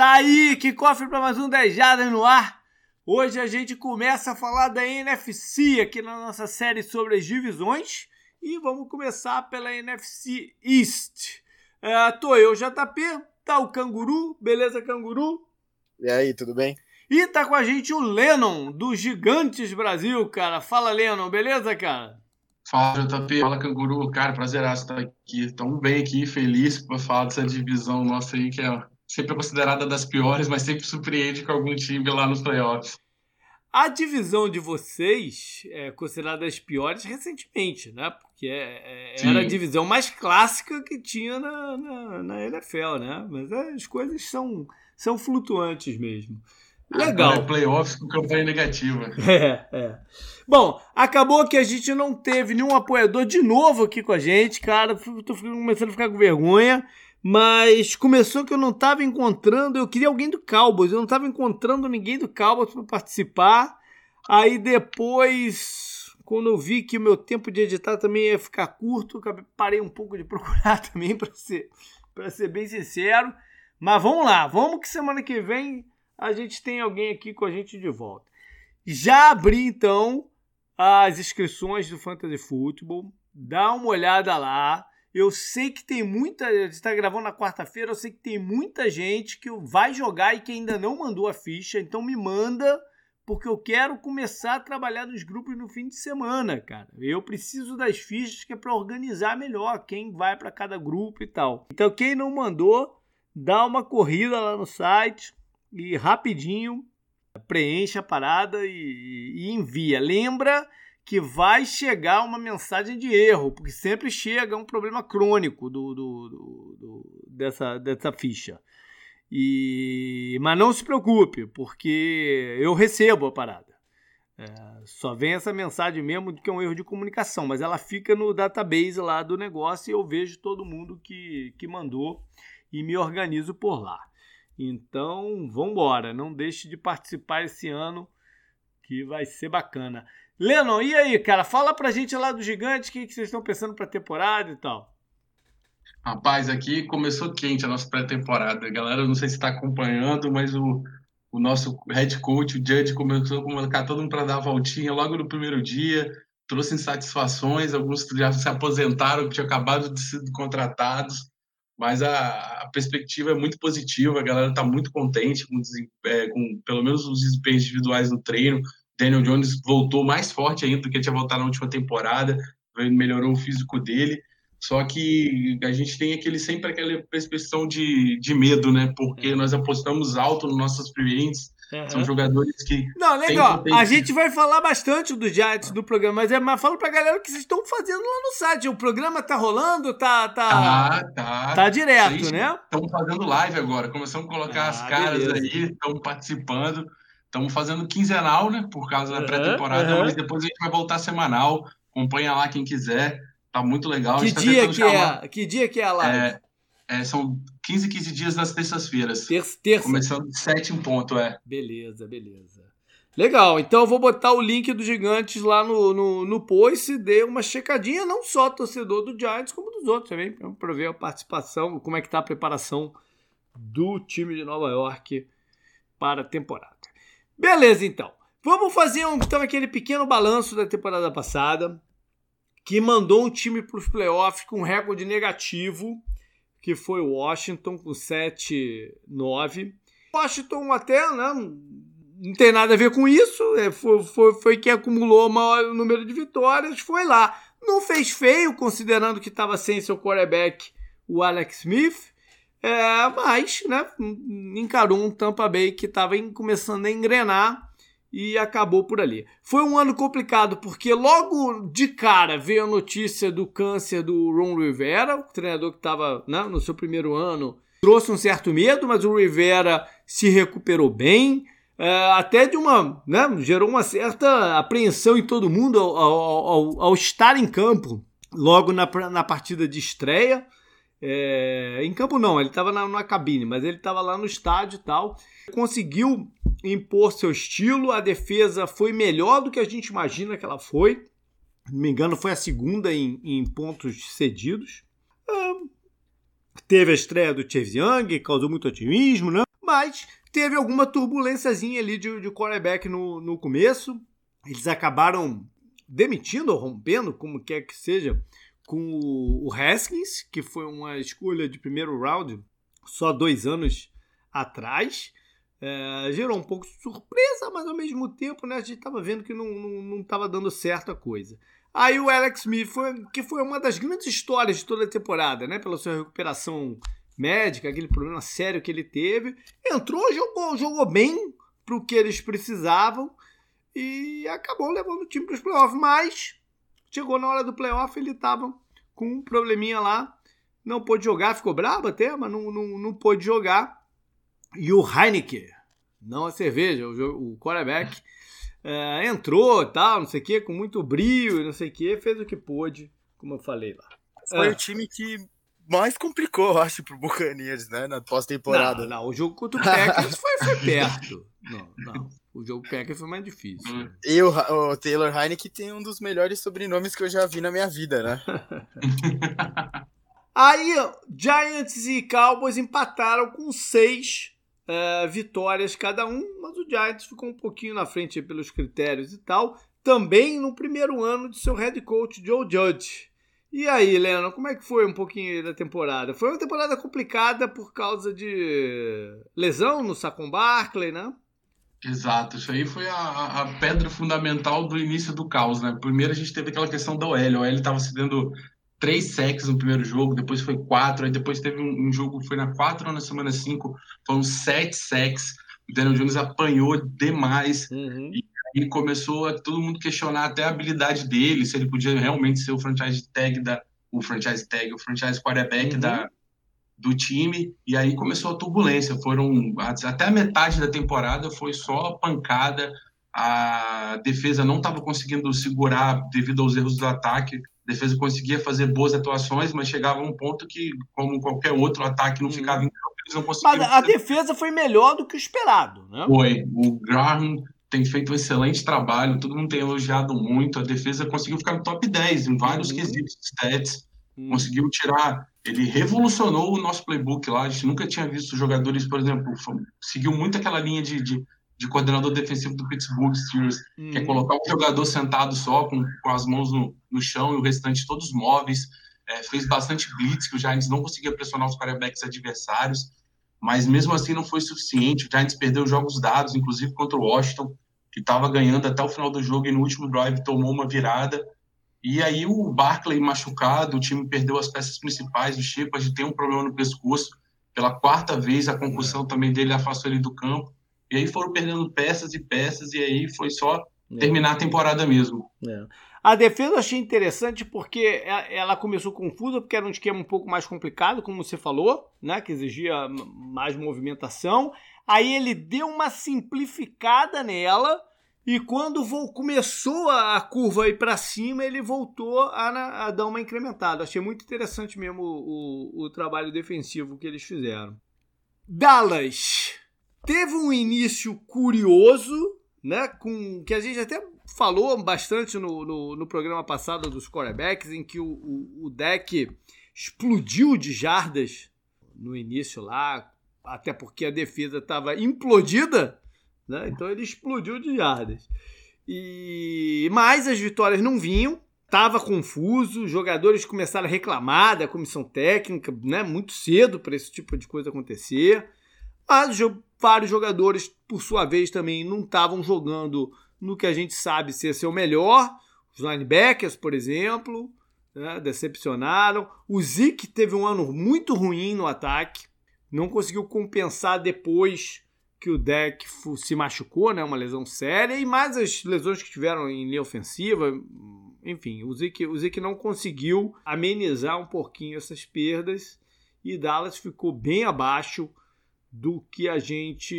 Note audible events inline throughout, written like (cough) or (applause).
Tá aí, que cofre para mais um 10 Jardas no ar. Hoje a gente começa a falar da NFC aqui na nossa série sobre as divisões e vamos começar pela NFC East. É, tô eu, JP, tá o Canguru, beleza, Canguru? E aí, tudo bem? E tá com a gente o Lennon, do Gigantes Brasil, cara. Fala, Lennon, beleza, cara? Fala, JP. Fala, Canguru. Cara, prazer estar aqui. Estamos bem aqui, feliz para falar dessa divisão nossa aí, que é sempre considerada das piores, mas sempre surpreende com algum time lá nos playoffs. A divisão de vocês é considerada das piores recentemente, né? Porque é, é, era a divisão mais clássica que tinha na, na, na NFL, né? Mas as coisas são, são flutuantes mesmo. Legal. Agora é playoffs com campanha negativa. (laughs) É, é. Bom, acabou que a gente não teve nenhum apoiador de novo aqui com a gente, cara. Tô começando a ficar com vergonha. Mas começou que eu não estava encontrando. Eu queria alguém do Cowboys. Eu não estava encontrando ninguém do Cowboys para participar. Aí depois, quando eu vi que o meu tempo de editar também ia ficar curto, parei um pouco de (laughs) procurar também, para ser, ser bem sincero. Mas vamos lá, vamos que semana que vem a gente tem alguém aqui com a gente de volta. Já abri então as inscrições do Fantasy Football. Dá uma olhada lá. Eu sei que tem muita. Está gravando na quarta-feira. Eu sei que tem muita gente que vai jogar e que ainda não mandou a ficha. Então me manda, porque eu quero começar a trabalhar nos grupos no fim de semana, cara. Eu preciso das fichas que é para organizar melhor quem vai para cada grupo e tal. Então quem não mandou, dá uma corrida lá no site e rapidinho preenche a parada e, e envia. Lembra que vai chegar uma mensagem de erro, porque sempre chega um problema crônico do, do, do, do dessa, dessa ficha. E, mas não se preocupe, porque eu recebo a parada. É, só vem essa mensagem mesmo que é um erro de comunicação, mas ela fica no database lá do negócio e eu vejo todo mundo que, que mandou e me organizo por lá. Então, vamos embora. Não deixe de participar esse ano, que vai ser bacana. Lennon, e aí, cara? Fala pra gente lá do Gigante, o que, que vocês estão pensando pra temporada e tal. Rapaz, aqui começou quente a nossa pré-temporada. Galera, não sei se está acompanhando, mas o, o nosso head coach, o Judge, começou a colocar todo mundo para dar a voltinha logo no primeiro dia. Trouxe insatisfações, alguns já se aposentaram, que tinham acabado de ser contratados mas a, a, perspectiva é muito positiva, a galera está muito contente com, é, com, pelo menos os desempenhos individuais no treino. Daniel Jones voltou mais forte ainda do que tinha voltado na última temporada, melhorou o físico dele. Só que a gente tem aquele sempre aquela percepção de, de medo, né? Porque é. nós apostamos alto nos nossos clientes Uhum. São jogadores que. Não, legal. A gente vai falar bastante do Giants do programa, mas, é, mas fala pra galera o que vocês estão fazendo lá no site. O programa tá rolando? Tá. Tá, ah, tá. tá direto, né? Estamos fazendo live agora. Começamos a colocar ah, as caras beleza. aí, estamos participando. Estamos fazendo quinzenal, né? Por causa da pré-temporada, uhum. mas depois a gente vai voltar semanal. Acompanha lá quem quiser. Tá muito legal. Que tá dia que é? Que dia que é a live? É, é, são 15, 15 dias nas terças-feiras. Terça, terça. Começando de 7 em ponto, é. Beleza, beleza. Legal, então eu vou botar o link dos gigantes lá no, no, no post e dê uma checadinha, não só torcedor do Giants, como dos outros também, para ver a participação, como é que tá a preparação do time de Nova York para a temporada. Beleza, então. Vamos fazer um, então aquele pequeno balanço da temporada passada, que mandou um time para os playoffs com um recorde negativo que foi o Washington com 7-9. Washington até né, não tem nada a ver com isso, é, foi, foi, foi quem acumulou o maior número de vitórias, foi lá. Não fez feio, considerando que estava sem seu quarterback, o Alex Smith, é, mas né, encarou um Tampa Bay que estava começando a engrenar e acabou por ali. Foi um ano complicado porque logo de cara veio a notícia do câncer do Ron Rivera, o treinador que estava né, no seu primeiro ano. Trouxe um certo medo, mas o Rivera se recuperou bem. É, até de uma. Né, gerou uma certa apreensão em todo mundo ao, ao, ao, ao estar em campo logo na, na partida de estreia. É, em campo não, ele estava na, cabine, mas ele estava lá no estádio e tal. Conseguiu impor seu estilo, a defesa foi melhor do que a gente imagina que ela foi. Não me engano, foi a segunda em, em pontos cedidos. É, teve a estreia do Chase Young, causou muito otimismo, né? Mas teve alguma turbulênciazinha ali de, de quarterback no, no começo. Eles acabaram demitindo ou rompendo, como quer que seja, com o Haskins, que foi uma escolha de primeiro round só dois anos atrás. É, gerou um pouco de surpresa, mas ao mesmo tempo né, a gente estava vendo que não estava dando certo a coisa. Aí o Alex Smith, foi, que foi uma das grandes histórias de toda a temporada, né? Pela sua recuperação médica, aquele problema sério que ele teve. Entrou, jogou, jogou bem para o que eles precisavam e acabou levando o time para os playoffs. Mas chegou na hora do playoff, ele estava com um probleminha lá, não pôde jogar, ficou brabo até, mas não, não, não pôde jogar. E o Heineken, não a cerveja, o, o quarterback, é, entrou tal, não sei o que, com muito brilho, não sei o que, fez o que pôde, como eu falei lá. Foi é. o time que mais complicou, eu acho, pro Buccaneers, né, na pós-temporada. Não, não, o jogo contra o Packers (laughs) foi, foi perto. Não, não. O jogo Packers foi mais difícil. Hum. E o, o Taylor Heineken tem um dos melhores sobrenomes que eu já vi na minha vida, né? (laughs) Aí, Giants e Cowboys empataram com seis uh, vitórias cada um, mas o Giants ficou um pouquinho na frente pelos critérios e tal. Também no primeiro ano de seu head coach Joe Judge. E aí, Leno, como é que foi um pouquinho da temporada? Foi uma temporada complicada por causa de lesão no Saquon Barkley, né? Exato, isso aí foi a, a, pedra fundamental do início do caos, né? Primeiro a gente teve aquela questão da OL, a OL estava cedendo três sacks no primeiro jogo, depois foi quatro, aí depois teve um, um jogo, foi na quatro ou na semana cinco, foram sete sacks, o Daniel Jones apanhou demais, uhum. e aí começou a todo mundo questionar até a habilidade dele, se ele podia realmente ser o franchise tag da, o franchise tag, o franchise quarterback uhum. da, do time, e aí começou a turbulência, foram até a metade da temporada foi só pancada, a defesa não estava conseguindo segurar devido aos erros do ataque, a defesa conseguia fazer boas atuações, mas chegava a um ponto que, como qualquer outro ataque, não uhum. ficava em campo, eles não conseguiam. Mas a defesa foi melhor do que o esperado, né? Foi. O Graham tem feito um excelente trabalho, todo mundo tem elogiado muito. A defesa conseguiu ficar no top 10 em vários uhum. quesitos stats, uhum. conseguiu tirar. Ele revolucionou o nosso playbook lá. A gente nunca tinha visto jogadores, por exemplo, seguiu muito aquela linha de, de de coordenador defensivo do Pittsburgh Steelers, uhum. que é uhum. colocar um jogador sentado só, com, com as mãos no, no chão e o restante todos móveis. É, fez bastante blitz, que o Giants não conseguia pressionar os quarterbacks adversários, mas mesmo assim não foi suficiente. O Giants perdeu jogos dados, inclusive contra o Washington, que estava ganhando até o final do jogo e no último drive tomou uma virada. E aí o Barkley machucado, o time perdeu as peças principais, o Shepard tem um problema no pescoço. Pela quarta vez, a concussão é. também dele afastou ele do campo. E aí foram perdendo peças e peças, e aí foi só é. terminar a temporada mesmo. É. A defesa eu achei interessante porque ela começou confusa, porque era um esquema um pouco mais complicado, como você falou, né? Que exigia mais movimentação. Aí ele deu uma simplificada nela. E quando começou a curva ir para cima, ele voltou a, a, dar uma incrementada. Achei muito interessante mesmo o, o, o trabalho defensivo que eles fizeram. Dallas teve um início curioso, né? Com que a gente até falou bastante no, no, no programa passado dos quarterbacks, em que o, o, o, deck explodiu de jardas no início lá, até porque a defesa estava implodida, né? Então ele explodiu de jardas. E mas as vitórias não vinham, estava confuso, jogadores começaram a reclamar da comissão técnica, né? Muito cedo para esse tipo de coisa acontecer. Mas vários jogadores, por sua vez, também não estavam jogando no que a gente sabe ser seu melhor. Os linebackers, por exemplo, né, decepcionaram. O Zeke teve um ano muito ruim no ataque, não conseguiu compensar depois que o deck se machucou, né, uma lesão séria, e mais as lesões que tiveram em linha ofensiva. Enfim, o Zeke, o Zeke não conseguiu amenizar um pouquinho essas perdas e Dallas ficou bem abaixo do que a gente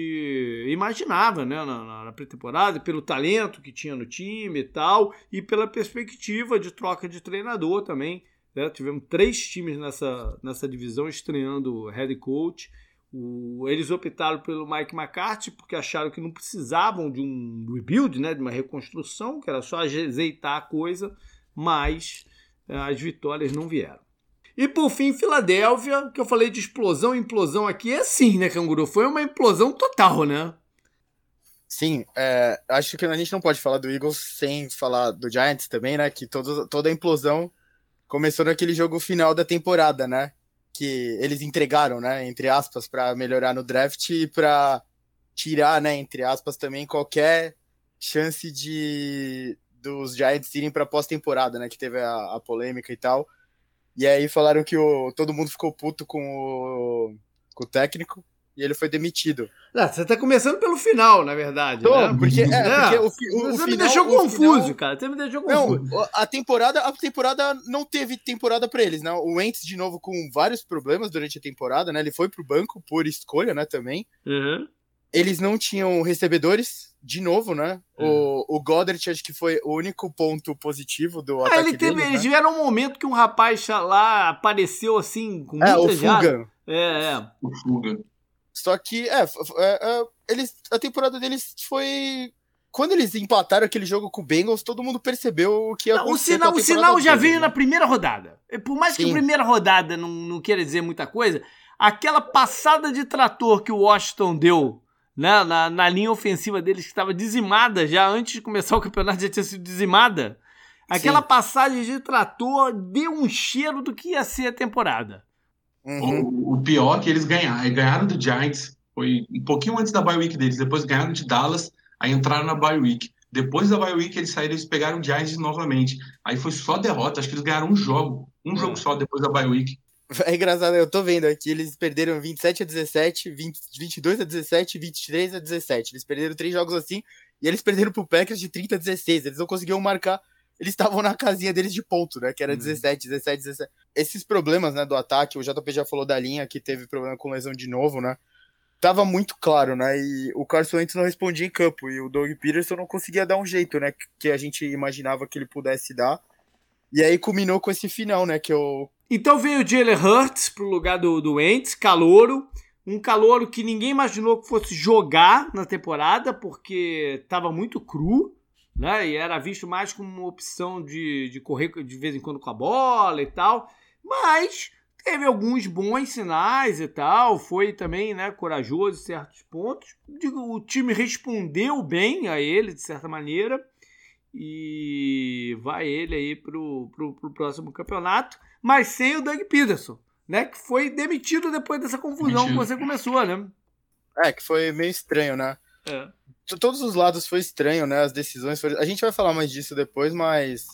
imaginava né, na, na pré-temporada, pelo talento que tinha no time e tal, e pela perspectiva de troca de treinador também. Né? Tivemos três times nessa, nessa divisão estreando head coach. O, eles optaram pelo Mike McCarthy porque acharam que não precisavam de um rebuild, né, de uma reconstrução, que era só azeitar a coisa, mas eh, as vitórias não vieram. E por fim, Filadélfia, que eu falei de explosão, implosão aqui, é assim, né, Canguru? Foi uma implosão total, né? Sim, é, acho que a gente não pode falar do Eagles sem falar do Giants também, né? Que todo, toda a implosão começou naquele jogo final da temporada, né? Que eles entregaram, né? Entre aspas, para melhorar no draft e para tirar, né? Entre aspas, também qualquer chance de dos Giants irem para pós-temporada, né? Que teve a, a, polêmica e tal. E aí falaram que o, todo mundo ficou puto com o, com o técnico e ele foi demitido. Não, você tá começando pelo final, na verdade. Tô, né? porque, é, porque o, o, você o me final, deixou confuso, final... cara. Você me deixou confuso. Não, a temporada, a temporada não teve temporada para eles, né? O Wentz, de novo, com vários problemas durante a temporada, né? Ele foi pro banco por escolha, né, também. Uhum. Eles não tinham recebedores, de novo, né? Uhum. O, o Goddard acho que foi o único ponto positivo do ah, ataque ele teve, deles, Eles né? tiveram um momento que um rapaz lá apareceu assim, com É, o muita jarda. Fuga. É, é. O Fuga. Só que, é, é, é, eles, a temporada deles foi. Quando eles empataram aquele jogo com o Bengals, todo mundo percebeu o que ia Não, o acontecer. sinal, com a o sinal já veio né? na primeira rodada. Por mais que a primeira rodada não, não queira dizer muita coisa, aquela passada de trator que o Washington deu né, na, na linha ofensiva deles, que estava dizimada já antes de começar o campeonato, já tinha sido dizimada. Aquela Sim. passagem de trator deu um cheiro do que ia ser a temporada. Uhum. O, o pior é que eles ganharam, ganharam do Giants, foi um pouquinho antes da bye week deles, depois ganharam de Dallas, aí entraram na bye week. Depois da bye week eles saíram, eles pegaram o Giants novamente. Aí foi só derrota, acho que eles ganharam um jogo, um jogo só depois da bye week. (laughs) É engraçado, eu tô vendo aqui, eles perderam 27 a 17, 20, 22 a 17, 23 a 17. Eles perderam três jogos assim, e eles perderam pro Packers de 30 a 16. Eles não conseguiam marcar, eles estavam na casinha deles de ponto, né? Que era Uhum. 17, 17, 17. Esses problemas, né, do ataque, o JP já falou da linha, que teve problema com lesão de novo, né? Tava muito claro, né? E o Carson Wentz não respondia em campo, e o Doug Peterson não conseguia dar um jeito, né? Que a gente imaginava que ele pudesse dar. E aí culminou com esse final, né? Que o Então veio o Jalen Hurts pro lugar do, do Wentz, calouro. Um calouro que ninguém imaginou que fosse jogar na temporada, porque estava muito cru, né? E era visto mais como uma opção de, de correr de vez em quando com a bola e tal. Mas teve alguns bons sinais e tal. Foi também né, corajoso em certos pontos. Digo, o time respondeu bem a ele, de certa maneira. E vai ele aí pro, pro, pro próximo campeonato mas sem o Doug Peterson, né? Que foi demitido depois dessa confusão que Demitido. você começou, né? É, que foi meio estranho, né? É. Todos os lados foi estranho, né? As decisões foram... A gente vai falar mais disso depois, mas.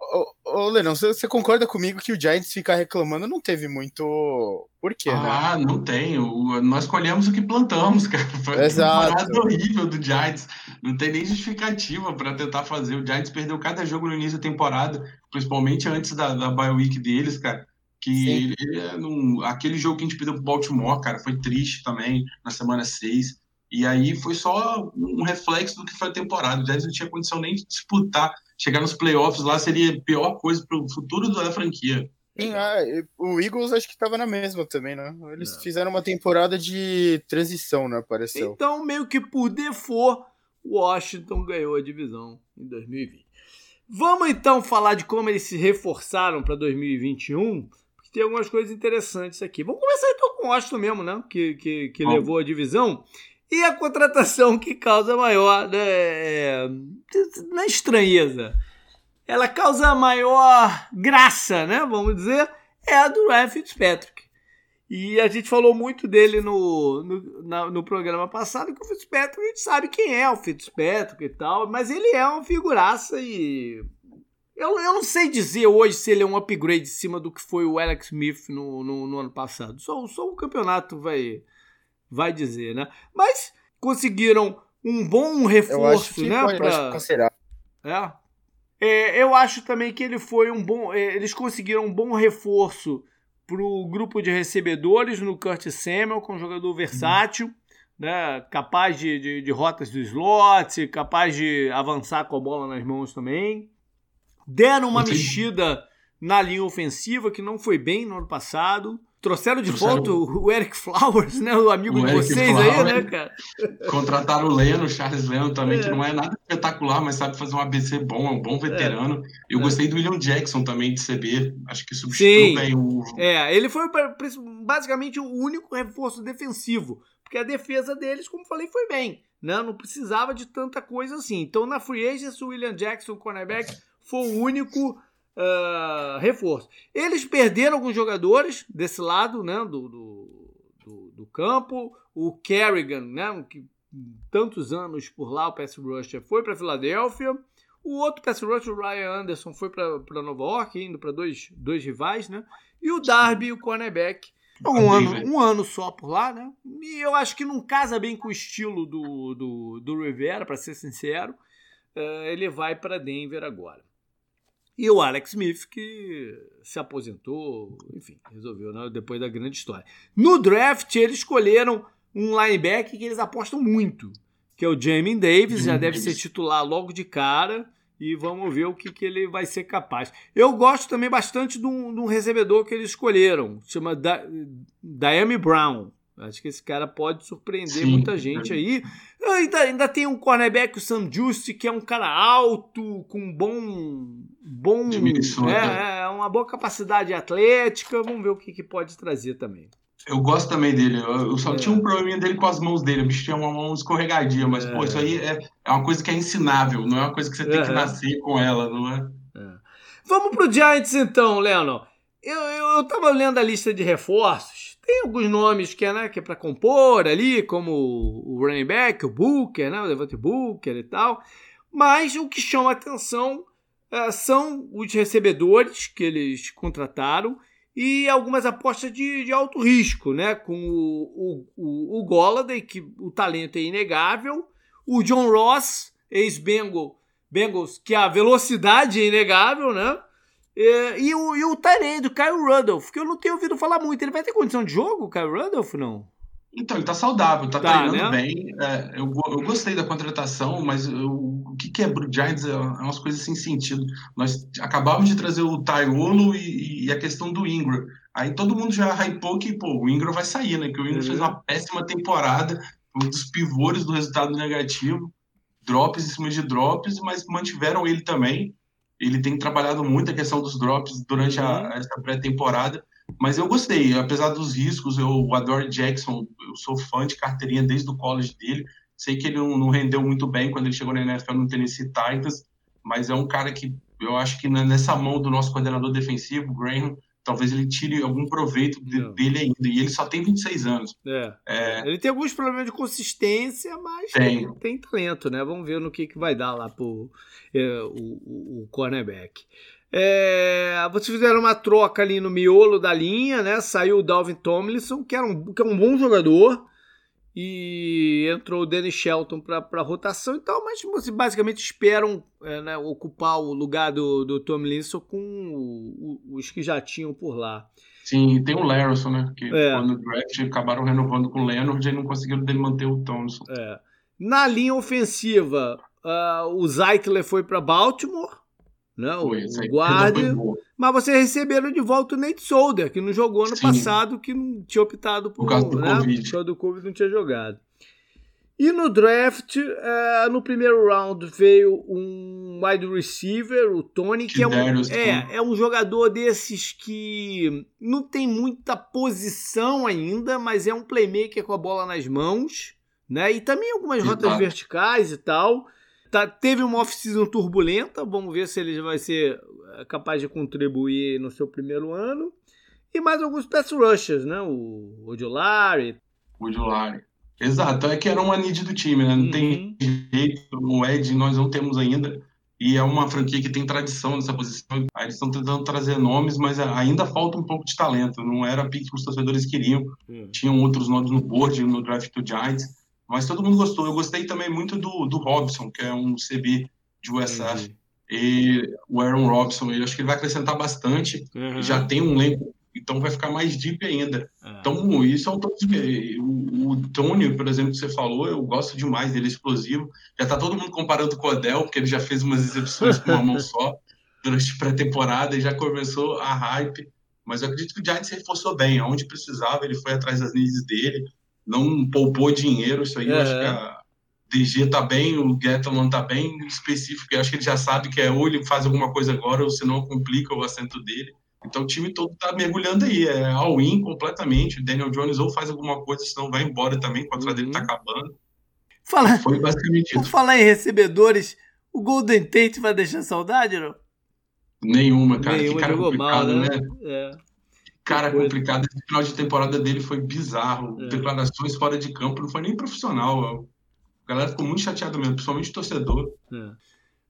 Ô, ô Lenão, você, você concorda comigo que o Giants ficar reclamando não teve muito porquê, né? Ah, não tem. O- nós colhemos o que plantamos, (laughs) cara. Foi uma Exato. temporada horrível do Giants. Não tem nem justificativa para tentar fazer. O Giants perdeu cada jogo no início da temporada, principalmente antes da, da bye week deles, cara. Que ele, ele é aquele jogo que a gente perdeu pro Baltimore, cara, foi triste também, na semana 6. E aí foi só um reflexo do que foi a temporada. O Giants não tinha condição nem de disputar. Chegar nos playoffs lá seria a pior coisa para o futuro da franquia. Sim, ah, o Eagles acho que tava na mesma também, né? Eles Não. fizeram uma temporada de transição, né? Pareceu. Então, meio que por default, Washington ganhou a divisão em 2020. Vamos então falar de como eles se reforçaram para 2021, porque tem algumas coisas interessantes aqui. Vamos começar então com o Washington mesmo, né? Que, que, que levou a divisão. E a contratação que causa maior né, é, na estranheza. Ela causa maior graça, né? Vamos dizer, é a do Ryan Fitzpatrick. E a gente falou muito dele no, no, na- no programa passado, que o Fitzpatrick, a gente sabe quem é o Fitzpatrick e tal, mas ele é uma figuraça e. Eu, eu não sei dizer hoje se ele é um upgrade em cima do que foi o Alex Smith no, no, no ano passado. Só, só o campeonato vai, vai dizer, né? Mas conseguiram um bom Eu reforço, acho que né? pode, eu pra- considerar. é. É, eu acho também que ele foi um bom. é, eles conseguiram um bom reforço para o grupo de recebedores no Curtis Samuel, com um jogador versátil, né, capaz de, de, de rotas do slot, capaz de avançar com a bola nas mãos também. Deram uma Entendi. mexida na linha ofensiva, que não foi bem no ano passado. Trouxeram de Trouxeram... volta o Eric Flowers, né? O amigo o de Eric vocês Flowers. aí, né, cara? Contrataram o Leno, o Charles Leno também, é. que não é nada espetacular, mas sabe fazer um ABC bom, é um bom veterano. É. Eu é. gostei do William Jackson também de CB, acho que substituiu bem o. É, ele foi basicamente o único reforço defensivo, porque a defesa deles, como falei, foi bem. Né? Não precisava de tanta coisa assim. Então, na Free Agents, o William Jackson, o cornerback, foi o único uh, reforço. Eles perderam alguns jogadores desse lado né, do, do, do, do campo. O Kerrigan, né, que tantos anos por lá, o pass rusher, foi para Filadélfia. O outro pass rusher, o Ryan Anderson, foi para Nova York, indo para dois, dois rivais. Né? E o Darby, o cornerback, um ano, um ano só por lá, né? E eu acho que não casa bem com o estilo do, do, do Rivera, para ser sincero. Uh, ele vai para Denver agora. E o Alex Smith, que se aposentou, enfim, resolveu né, depois da grande história. No draft, eles escolheram um linebacker que eles apostam muito, que é o Jamie Davis, já deve ser titular logo de cara, e vamos ver o que, que ele vai ser capaz. Eu gosto também bastante de um, de um recebedor que eles escolheram, chama da Diami Brown. Acho que esse cara pode surpreender Sim, muita gente aí. Ainda, ainda tem um cornerback, o Sam Just, que é um cara alto, com bom. bom é, é, uma boa capacidade atlética. Vamos ver o que, que pode trazer também. Eu gosto também dele. Eu só é. tinha um probleminha dele com as mãos dele. O bicho tinha uma mão escorregadia, mas, é. pô, isso aí é, é uma coisa que é ensinável, não é uma coisa que você tem que nascer com ela, não é? é? Vamos pro Giants então, Leno. Eu, eu, eu tava lendo a lista de reforços tem alguns nomes que é, né, é para compor ali, como o running back, o Booker, né, o Devante Booker e tal. Mas o que chama atenção uh, são os recebedores que eles contrataram e algumas apostas de, de alto risco, né? Com o, o, o, Golladay, que o talento é inegável, o John Ross, ex-Bengals, que a velocidade é inegável, né? É, e o, e o Tyrande, o Kyle Rudolph, que eu não tenho ouvido falar muito. Ele vai ter condição de jogo, o Kyle Rudolph, não? Então, ele tá saudável, tá, tá treinando né? bem. É, eu, eu gostei da contratação, mas eu, o que quebrou é o Giants é, é umas coisas sem sentido. Nós acabamos de trazer o Tyrolo e, e, a questão do Ingram. Aí todo mundo já hypou que pô, o Ingram vai sair, né? Que o Ingram uhum. fez uma péssima temporada, um dos pivôs do resultado negativo, drops em cima de drops, mas mantiveram ele também. Ele tem trabalhado muito a questão dos drops durante a, uhum. essa pré-temporada, mas eu gostei, apesar dos riscos. Eu, o Adore Jackson, eu sou fã de carteirinha desde o college dele. Sei que ele não, não rendeu muito bem quando ele chegou na NFL no Tennessee Titans, mas é um cara que eu acho que nessa mão do nosso coordenador defensivo, Graham, talvez ele tire algum proveito de, dele ainda. E ele só tem 26 anos. É. é. Ele tem alguns problemas de consistência, mas tem, tem talento, né? Vamos ver no que, que vai dar lá pro é, o, o, cornerback. É, vocês fizeram uma troca ali no miolo da linha, né? Saiu o Dalvin Tomlinson, que, era um, que é um bom jogador, e entrou o Danny Shelton para rotação e tal, mas basicamente esperam é, né, ocupar o lugar do, do Tomlinson com o, o, os que já tinham por lá. Sim, tem o Larson, né? Que é. quando o draft acabaram renovando com o Leonard e não conseguiram dele manter o Thompson. É. Na linha ofensiva, uh, o Zeitler foi para Baltimore, né? Foi, o guarda. Mas vocês receberam de volta o Nate Solder, que não jogou ano Sim. passado, que não tinha optado por, por causa do né? Covid. Por causa do Covid não tinha jogado. E no draft, uh, no primeiro round, veio um wide receiver, o Tony, que, que é, um, é, é um jogador desses que não tem muita posição ainda, mas é um playmaker com a bola nas mãos, né? E também algumas rotas verticais e tal. Tá, teve uma off-season turbulenta, vamos ver se ele vai ser eh, capaz de contribuir no seu primeiro ano. E mais alguns pass rushers, né? O Odilari. Odilari. Exato, é que era uma need do time, né? Não uhum. tem jeito, o Ed nós não temos ainda. E é uma franquia que tem tradição nessa posição. Aí eles estão tentando trazer nomes, mas ainda falta um pouco de talento. Não era a pick que os torcedores queriam. Uhum. Tinham outros nomes no board, no draft do Giants. Mas todo mundo gostou. Eu gostei também muito do, do Robson, que é um CB de USF. Uhum. E o Aaron Robson, eu acho que ele vai acrescentar bastante. Uhum. Já tem um elenco, então vai ficar mais deep ainda. Uhum. Então, isso é um o, o Tony, por exemplo, que você falou, eu gosto demais dele, é explosivo. Já tá todo mundo comparando com o Odell, porque ele já fez umas exibições com uma mão só durante pré-temporada e já começou a hype. Mas eu acredito que o Giants reforçou bem, aonde precisava, ele foi atrás das needs dele, não poupou dinheiro, isso aí eu acho que a DG tá bem, o Gettleman tá bem específico, eu acho que ele já sabe que é ou ele faz alguma coisa agora, ou senão complica o assento dele. Então o time todo tá mergulhando aí, é all-in completamente. O Daniel Jones ou faz alguma coisa, senão vai embora também, o contrato uhum. dele tá acabando. Fala, Foi basicamente isso. Por falar em recebedores, o Golden Tate vai deixar saudade, não? Nenhuma, cara. Nenhuma, que cara complicado, mal, né? né? É. Cara complicado. Esse final de temporada dele foi bizarro. É. Declarações fora de campo, não foi nem profissional. A galera ficou muito chateada mesmo, principalmente o torcedor. É.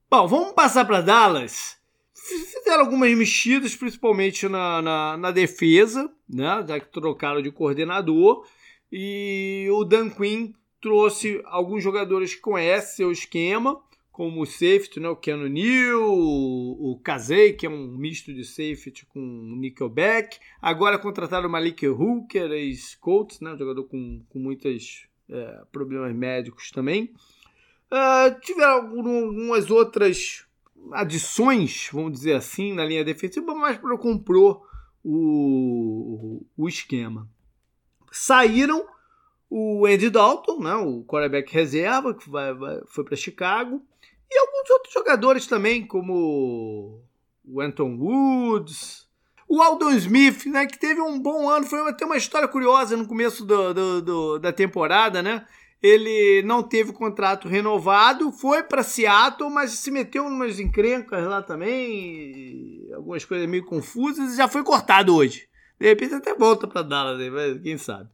Bom, vamos passar para Dallas. Fizeram algumas mexidas, principalmente na, na, na, defesa, né? Já que trocaram de coordenador. E o Dan Quinn trouxe alguns jogadores que conhecem seu esquema, como o safety, né? o Keanu Neal, o, Kazay, que é um misto de safety com nickelback. Agora contrataram o Malik Hooker, ex-Colts, né? um jogador com, com muitos é, problemas médicos também. Uh, tiveram algumas outras adições, vamos dizer assim, na linha defensiva, mas comprou o, o esquema. Saíram o Andy Dalton, né, o quarterback reserva, que vai, vai, foi para Chicago, e alguns outros jogadores também, como o Anton Woods, o Aldon Smith, né, que teve um bom ano, foi até uma história curiosa no começo do, do, do, da temporada, né? Ele não teve contrato renovado, foi para Seattle, mas se meteu em umas encrencas lá também, algumas coisas meio confusas, e já foi cortado hoje. De repente até volta para Dallas, quem sabe.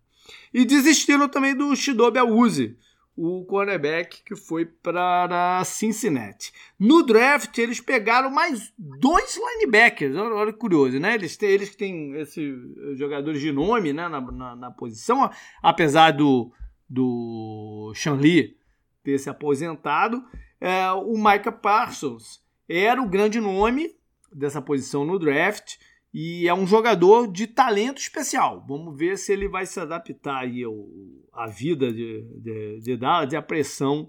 E desistiram também do Shidobi Awuzie, o cornerback que foi para Cincinnati. No draft, eles pegaram mais dois linebackers. Olha, que curioso, né? Eles, têm, eles têm esses jogadores de nome né, na, na, na posição, apesar do, do Lee ter se aposentado. É, o Micah Parsons era o grande nome dessa posição no draft e é um jogador de talento especial. Vamos ver se ele vai se adaptar aí ao, à vida de, de, de Dallas e à pressão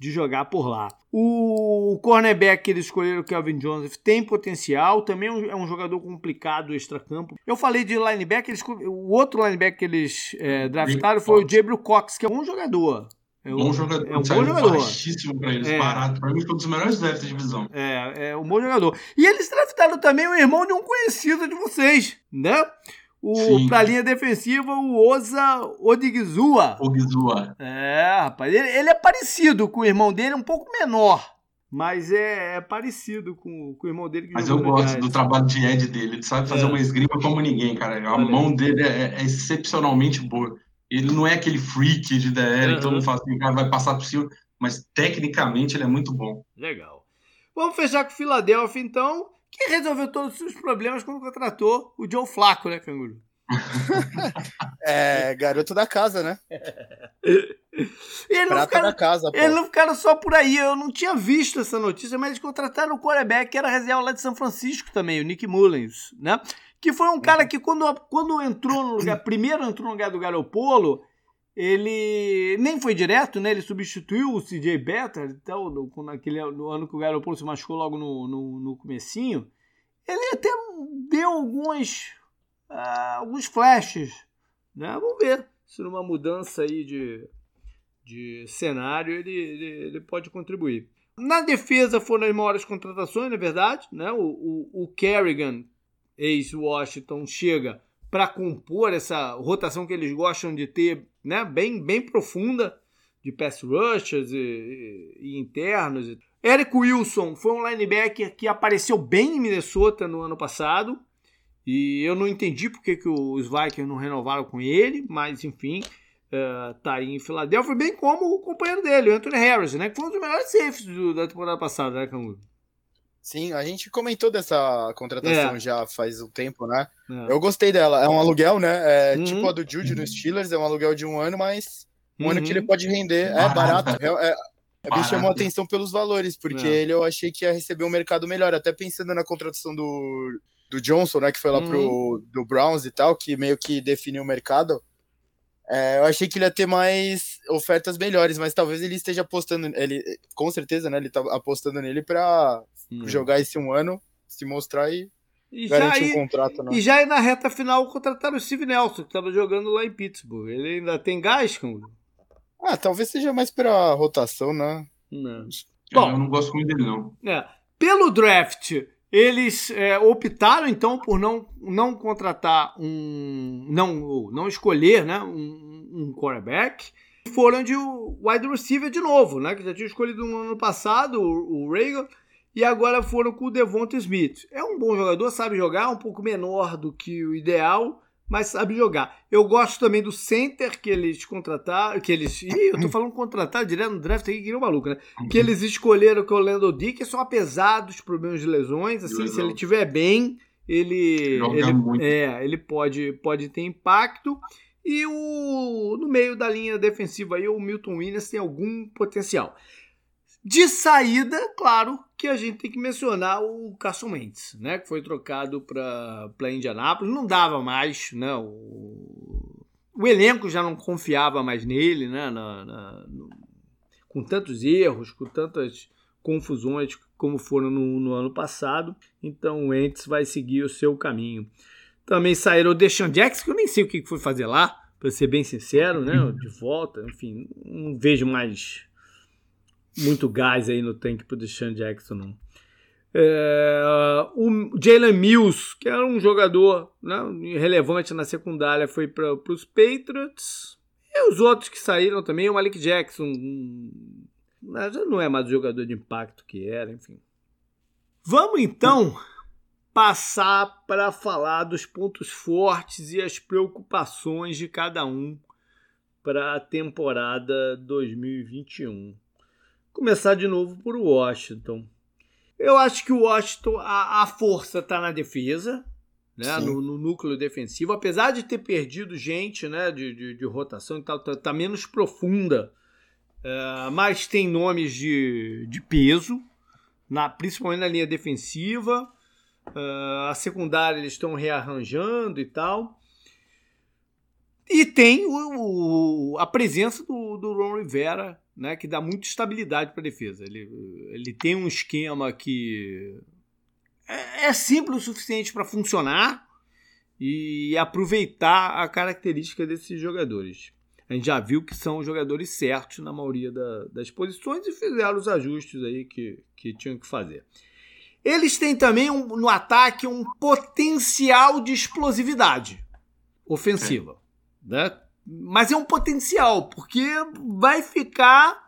de jogar por lá. O cornerback que eles escolheram, Kelvin Joseph, tem potencial, também é um é jogador complicado extra-campo. Eu falei de linebacker, eles, o outro linebacker que eles é, draftaram foi o Jabril Cox, que é um jogador. É um bom jogador. É um bom jogador. Baixíssimo para eles, é. barato. Para mim, foi um dos melhores drafts da divisão. É, é um bom jogador. E eles draftaram também o irmão de um conhecido de vocês, né? O, pra linha defensiva, o Oza Odigizua. Odigizua. É, rapaz. Ele, ele, é parecido com o irmão dele, um pouco menor. Mas é, é parecido com, com, o irmão dele. mas eu gosto do trabalho de Ed dele. Ele sabe fazer é. uma esgrima como ninguém, cara. A mão dele é, é excepcionalmente boa. Ele não é aquele freak de DR, uhum. todo mundo fala assim, o cara vai passar por cima, mas tecnicamente ele é muito bom. Legal. Vamos fechar com o Philadelphia, então, que resolveu todos os seus problemas quando contratou o Joe Flaco, né, Canguru? (laughs) é, garoto da casa, né? (laughs) Ele não, ficaram, casa, eles não ficaram só por aí. Eu não tinha visto essa notícia, mas eles contrataram o quarterback, que era reserva lá de São Francisco também, o Nick Mullins, né? Que foi um cara uhum. que quando, quando entrou no lugar, primeiro entrou no lugar do Garopolo, ele nem foi direto, né? Ele substituiu o CJ Better, então, no, naquele, no ano que o Garopolo se machucou logo no, no, no comecinho. Ele até deu alguns, uh, alguns flashes, né? Vamos ver se numa mudança aí de, de cenário ele, ele, ele pode contribuir. Na defesa foram as maiores contratações, na verdade, né? O, o, o Kerrigan ex-Washington chega para compor essa rotação que eles gostam de ter, né, bem, bem profunda de pass rushers e, e, e internos. Eric Wilson foi um linebacker que apareceu bem em Minnesota no ano passado e eu não entendi porque que os Vikings não renovaram com ele, mas enfim, uh, tá aí em Filadélfia, bem como o companheiro dele, o Anthony Harris, né, que foi um dos melhores safes da temporada passada, né, Canguru? Sim, a gente comentou dessa contratação é. já faz um tempo, né? É. Eu gostei dela. É um aluguel, né? É uhum. tipo a do Jude no Steelers, é um aluguel de um ano, mas um uhum. ano que ele uhum. pode render. É barato. É, é, me chamou a atenção pelos valores, porque é. ele eu achei que ia receber um mercado melhor. Até pensando na contratação do, do Johnson, né? Que foi lá uhum. pro do Browns e tal, que meio que definiu o mercado. É, eu achei que ele ia ter mais ofertas melhores, mas talvez ele esteja apostando. Ele, com certeza, né? Ele tá apostando nele para hum. jogar esse um ano, se mostrar e E já, um contrato, né? e já na reta final contrataram o Steve Nelson, que estava jogando lá em Pittsburgh. Ele ainda tem gás, com Ah, talvez seja mais para rotação, né? Não. Bom, eu não gosto muito dele, não. É. Pelo draft, eles é, optaram então por não, não contratar um. não, não escolher né, um, um quarterback. Foram de wide receiver de novo, né? Que já tinha escolhido no ano passado, o, o Reagan, e agora foram com o Devonta Smith. É um bom jogador, sabe jogar, um pouco menor do que o ideal, mas sabe jogar. Eu gosto também do center que eles contrataram, que eles. Ih, eu tô falando contratar direto no draft aqui, que nem maluco, né? Que eles escolheram que é o Lando Dickerson, apesar dos problemas de lesões, assim, se ele estiver bem, ele. ele é, ele pode, pode ter impacto. E o no meio da linha defensiva aí, o Milton Williams tem algum potencial. De saída, claro que a gente tem que mencionar o Carson Wentz, né, que foi trocado para Indianápolis. Não dava mais, né, o, o elenco já não confiava mais nele, né, na, na, no, com tantos erros, com tantas confusões como foram no, no, ano passado. Então o Wentz vai seguir o seu caminho. Também saíram o Deshaun Jackson, que eu nem sei o que foi fazer lá, para ser bem sincero, né, de volta. Enfim, não vejo mais muito gás aí no tanque pro Deshaun Jackson, não. É, o Jalen Mills, que era um jogador né, relevante na secundária, foi para os Patriots. E os outros que saíram também, o Malik Jackson, mas já não é mais o jogador de impacto que era, enfim. Vamos então passar para falar dos pontos fortes e as preocupações de cada um para a temporada 2021 começar de novo por Washington. Eu acho que o Washington, a, a força está na defesa, né, no, no, núcleo defensivo, apesar de ter perdido gente né, de, de, de rotação e tal, está tá menos profunda, é, mas tem nomes de, de peso, na, principalmente na linha defensiva. Uh, a secundária eles estão rearranjando e tal. E tem o, o, a presença do, do Ron Rivera né, que dá muita estabilidade para a defesa. Ele, ele tem um esquema que é, é simples o suficiente para funcionar e aproveitar a característica desses jogadores. A gente já viu que são jogadores certos na maioria da, das posições e fizeram os ajustes aí que, que tinham que fazer. Eles têm também um, no ataque um potencial de explosividade ofensiva. É. Né? Mas é um potencial, porque vai ficar.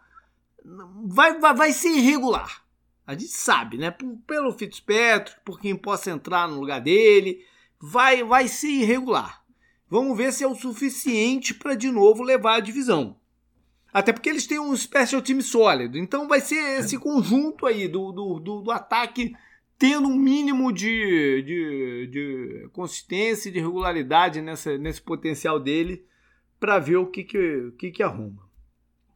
Vai, vai, vai ser irregular. A gente sabe, né? Pelo Fitzpatrick, por quem possa entrar no lugar dele, vai, vai ser irregular. Vamos ver se é o suficiente para de novo levar a divisão. Até porque eles têm um special time sólido. Então vai ser esse conjunto aí do, do, do, do ataque tendo um mínimo de, de, de consistência e de regularidade nessa, nesse potencial dele para ver o que, que, o que, que arruma.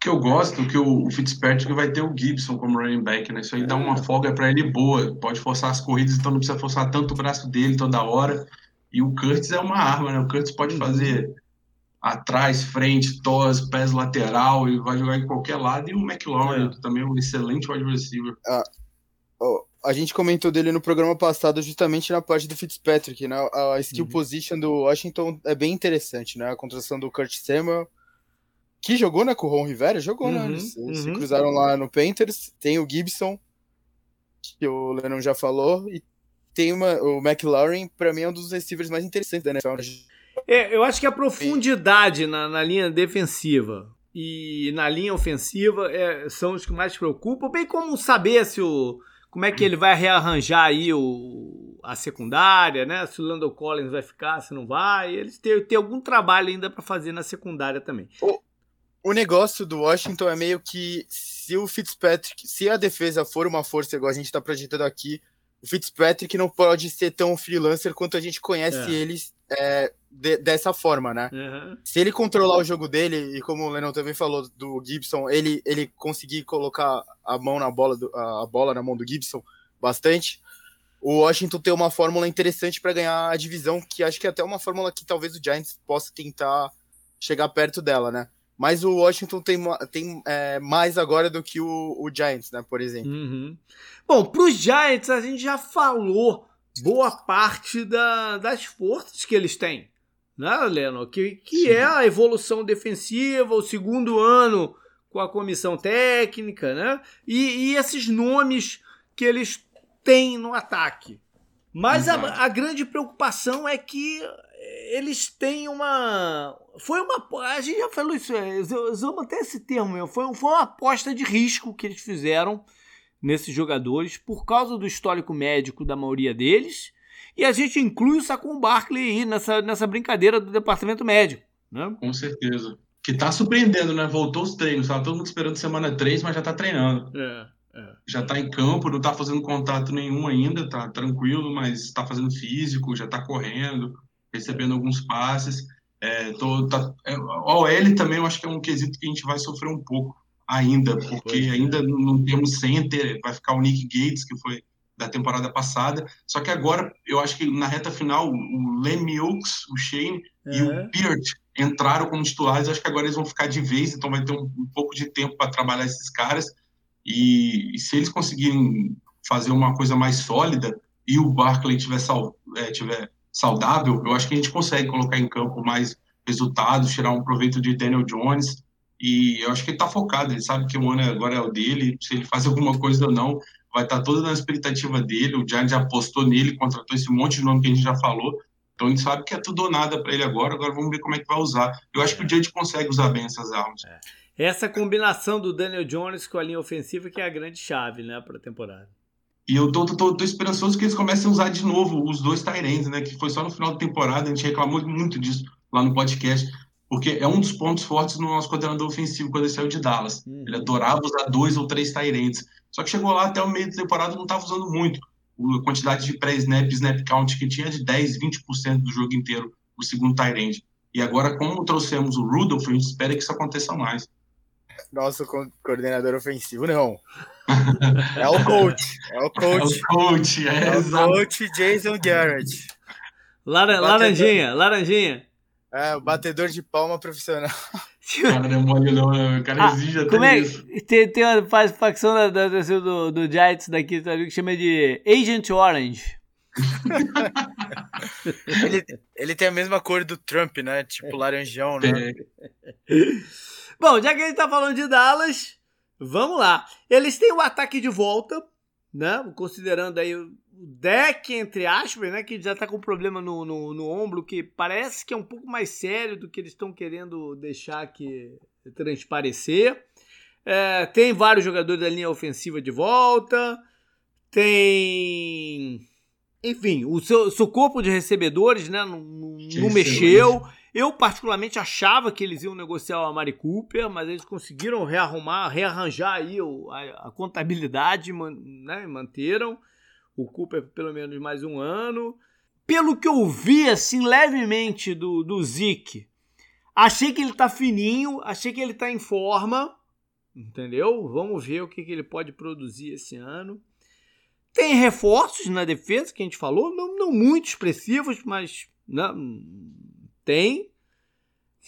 Que eu gosto que o Fitzpatrick vai ter o Gibson como running back, né? Isso aí é. dá uma folga para ele boa. Pode forçar as corridas, então não precisa forçar tanto o braço dele toda hora. E o Curtis é uma arma, né? O Curtis pode fazer atrás, frente, tos, pés lateral e vai jogar em qualquer lado. E o McLaurin é. também é um excelente wide receiver. Ah, oh, a gente comentou dele no programa passado justamente na parte do Fitzpatrick, né? A skill uhum. position do Washington é bem interessante, né? A contratação do Kurt Samuel, que jogou né, com o Ron Rivera, jogou, uhum, né? Eles uhum. se cruzaram lá no Panthers. Tem o Gibson, que o Lennon já falou, e tem uma, o McLaurin, para mim é um dos receivers mais interessantes da NFL. É, eu acho que a profundidade na, na linha defensiva e na linha ofensiva é, são os que mais preocupam, bem como saber se o como é que ele vai rearranjar aí o, a secundária, né? Se o Lando Collins vai ficar, se não vai. Eles têm, têm algum trabalho ainda para fazer na secundária também. O, o negócio do Washington é meio que se o Fitzpatrick, se a defesa for uma força igual a gente está projetando aqui, o Fitzpatrick não pode ser tão freelancer quanto a gente conhece é. eles é, de, dessa forma, né? Uhum. Se ele controlar o jogo dele, e como o Lennon também falou do Gibson, ele, ele conseguir colocar a mão na bola, do, a bola na mão do Gibson bastante, o Washington tem uma fórmula interessante para ganhar a divisão, que acho que é até uma fórmula que talvez o Giants possa tentar chegar perto dela, né? Mas o Washington tem, tem é, mais agora do que o, o Giants, né? Por exemplo. Uhum. Bom, para os Giants, a gente já falou boa parte da, das forças que eles têm, né, Leno? Que, que é a evolução defensiva, o segundo ano com a comissão técnica, né? E, e esses nomes que eles têm no ataque. Mas a, a, grande preocupação é que eles têm uma. Foi uma. A gente já falou isso, usamos até esse termo, foi, foi uma aposta de risco que eles fizeram nesses jogadores por causa do histórico médico da maioria deles. E a gente inclui o Sacon Barkley aí nessa, nessa brincadeira do departamento médico. Né? Com certeza. Que tá surpreendendo, né? Voltou os treinos. Tava todo mundo esperando semana 3, mas já tá treinando. É, é. Já tá em campo, não tá fazendo contato nenhum ainda, tá tranquilo, mas tá fazendo físico, já tá correndo recebendo alguns passes. É, tô, tá, é, OL também eu acho que é um quesito que a gente vai sofrer um pouco ainda, porque é. ainda não temos center, vai ficar o Nick Gates, que foi da temporada passada. Só que agora, eu acho que na reta final, o Len Oaks, o Shane e o Peart entraram como titulares. Acho que agora eles vão ficar de vez, então vai ter um, um pouco de tempo para trabalhar esses caras. E, e, se eles conseguirem fazer uma coisa mais sólida e o Barkley tiver, sal, é, tiver saudável, eu acho que a gente consegue colocar em campo mais resultados, tirar um proveito de Daniel Jones. E eu acho que ele está focado, ele sabe que o ano agora é o dele, se ele faz (laughs) alguma coisa ou não, vai estar toda na expectativa dele. O Giants já apostou nele, contratou esse monte de nome que a gente já falou. Então a gente sabe que é tudo ou nada para ele agora. Agora vamos ver como é que vai usar. Eu acho que o Giants consegue usar bem essas armas. É. Essa combinação do Daniel Jones com a linha ofensiva que é a grande chave né, para a temporada. E eu tô, tô, tô, esperançoso que eles comecem a usar de novo os dois Tyrants, né? Que foi só no final da temporada, a gente reclamou muito disso lá no podcast, porque é um dos pontos fortes no nosso coordenador ofensivo quando ele saiu de Dallas. Uhum. Ele adorava usar dois ou três Tyrants. Só que chegou lá até o meio da temporada não estava usando muito. A quantidade de pré-snap snap count que tinha de 10, 20% do jogo inteiro, o segundo Tyrant. E agora, como trouxemos o Rudolph, a gente espera que isso aconteça mais. Nosso coordenador ofensivo, não. (laughs) É o coach. É o coach. É o coach, é, é o coach Jason Garrett. Lara, laranjinha, laranjinha. É, o batedor de palma profissional. Cara, não é mole não, né? O cara ah, exige até como é, isso. Tem, tem uma facção da, da, do, do Giants daqui que chama de Agent Orange. (laughs) ele, ele tem a mesma cor do Trump, né? Tipo laranjão, né? Bom, já que a gente tá falando de Dallas, Vamos lá. Eles têm o ataque de volta, né? Considerando aí o deck, entre aspas, né? Que já tá com problema no, no, no ombro, que parece que é um pouco mais sério do que eles estão querendo deixar que transparecer. É, tem vários jogadores da linha ofensiva de volta. Tem. Enfim, o seu, seu corpo de recebedores né, não, não mexeu. Eu, particularmente, achava que eles iam negociar o Amari Cooper, mas eles conseguiram rearrumar, rearranjar aí a, a contabilidade né, e manteram o Cooper pelo menos mais um ano. Pelo que eu vi, assim, levemente do, do Zeke, achei que ele tá fininho, achei que ele tá em forma, entendeu? Vamos ver o que, que ele pode produzir esse ano. Tem reforços na defesa, que a gente falou, não, não muito expressivos, mas não, né, tem.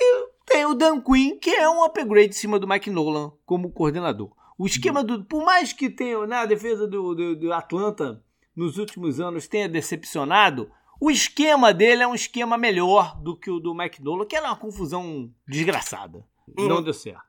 E tem o Dan Quinn, que é um upgrade em cima do Mike Nolan como coordenador. O esquema do. Por mais que tenha né, a defesa do, do, do Atlanta nos últimos anos tenha decepcionado, o esquema dele é um esquema melhor do que o do Nolan, que era uma confusão desgraçada. Não deu certo.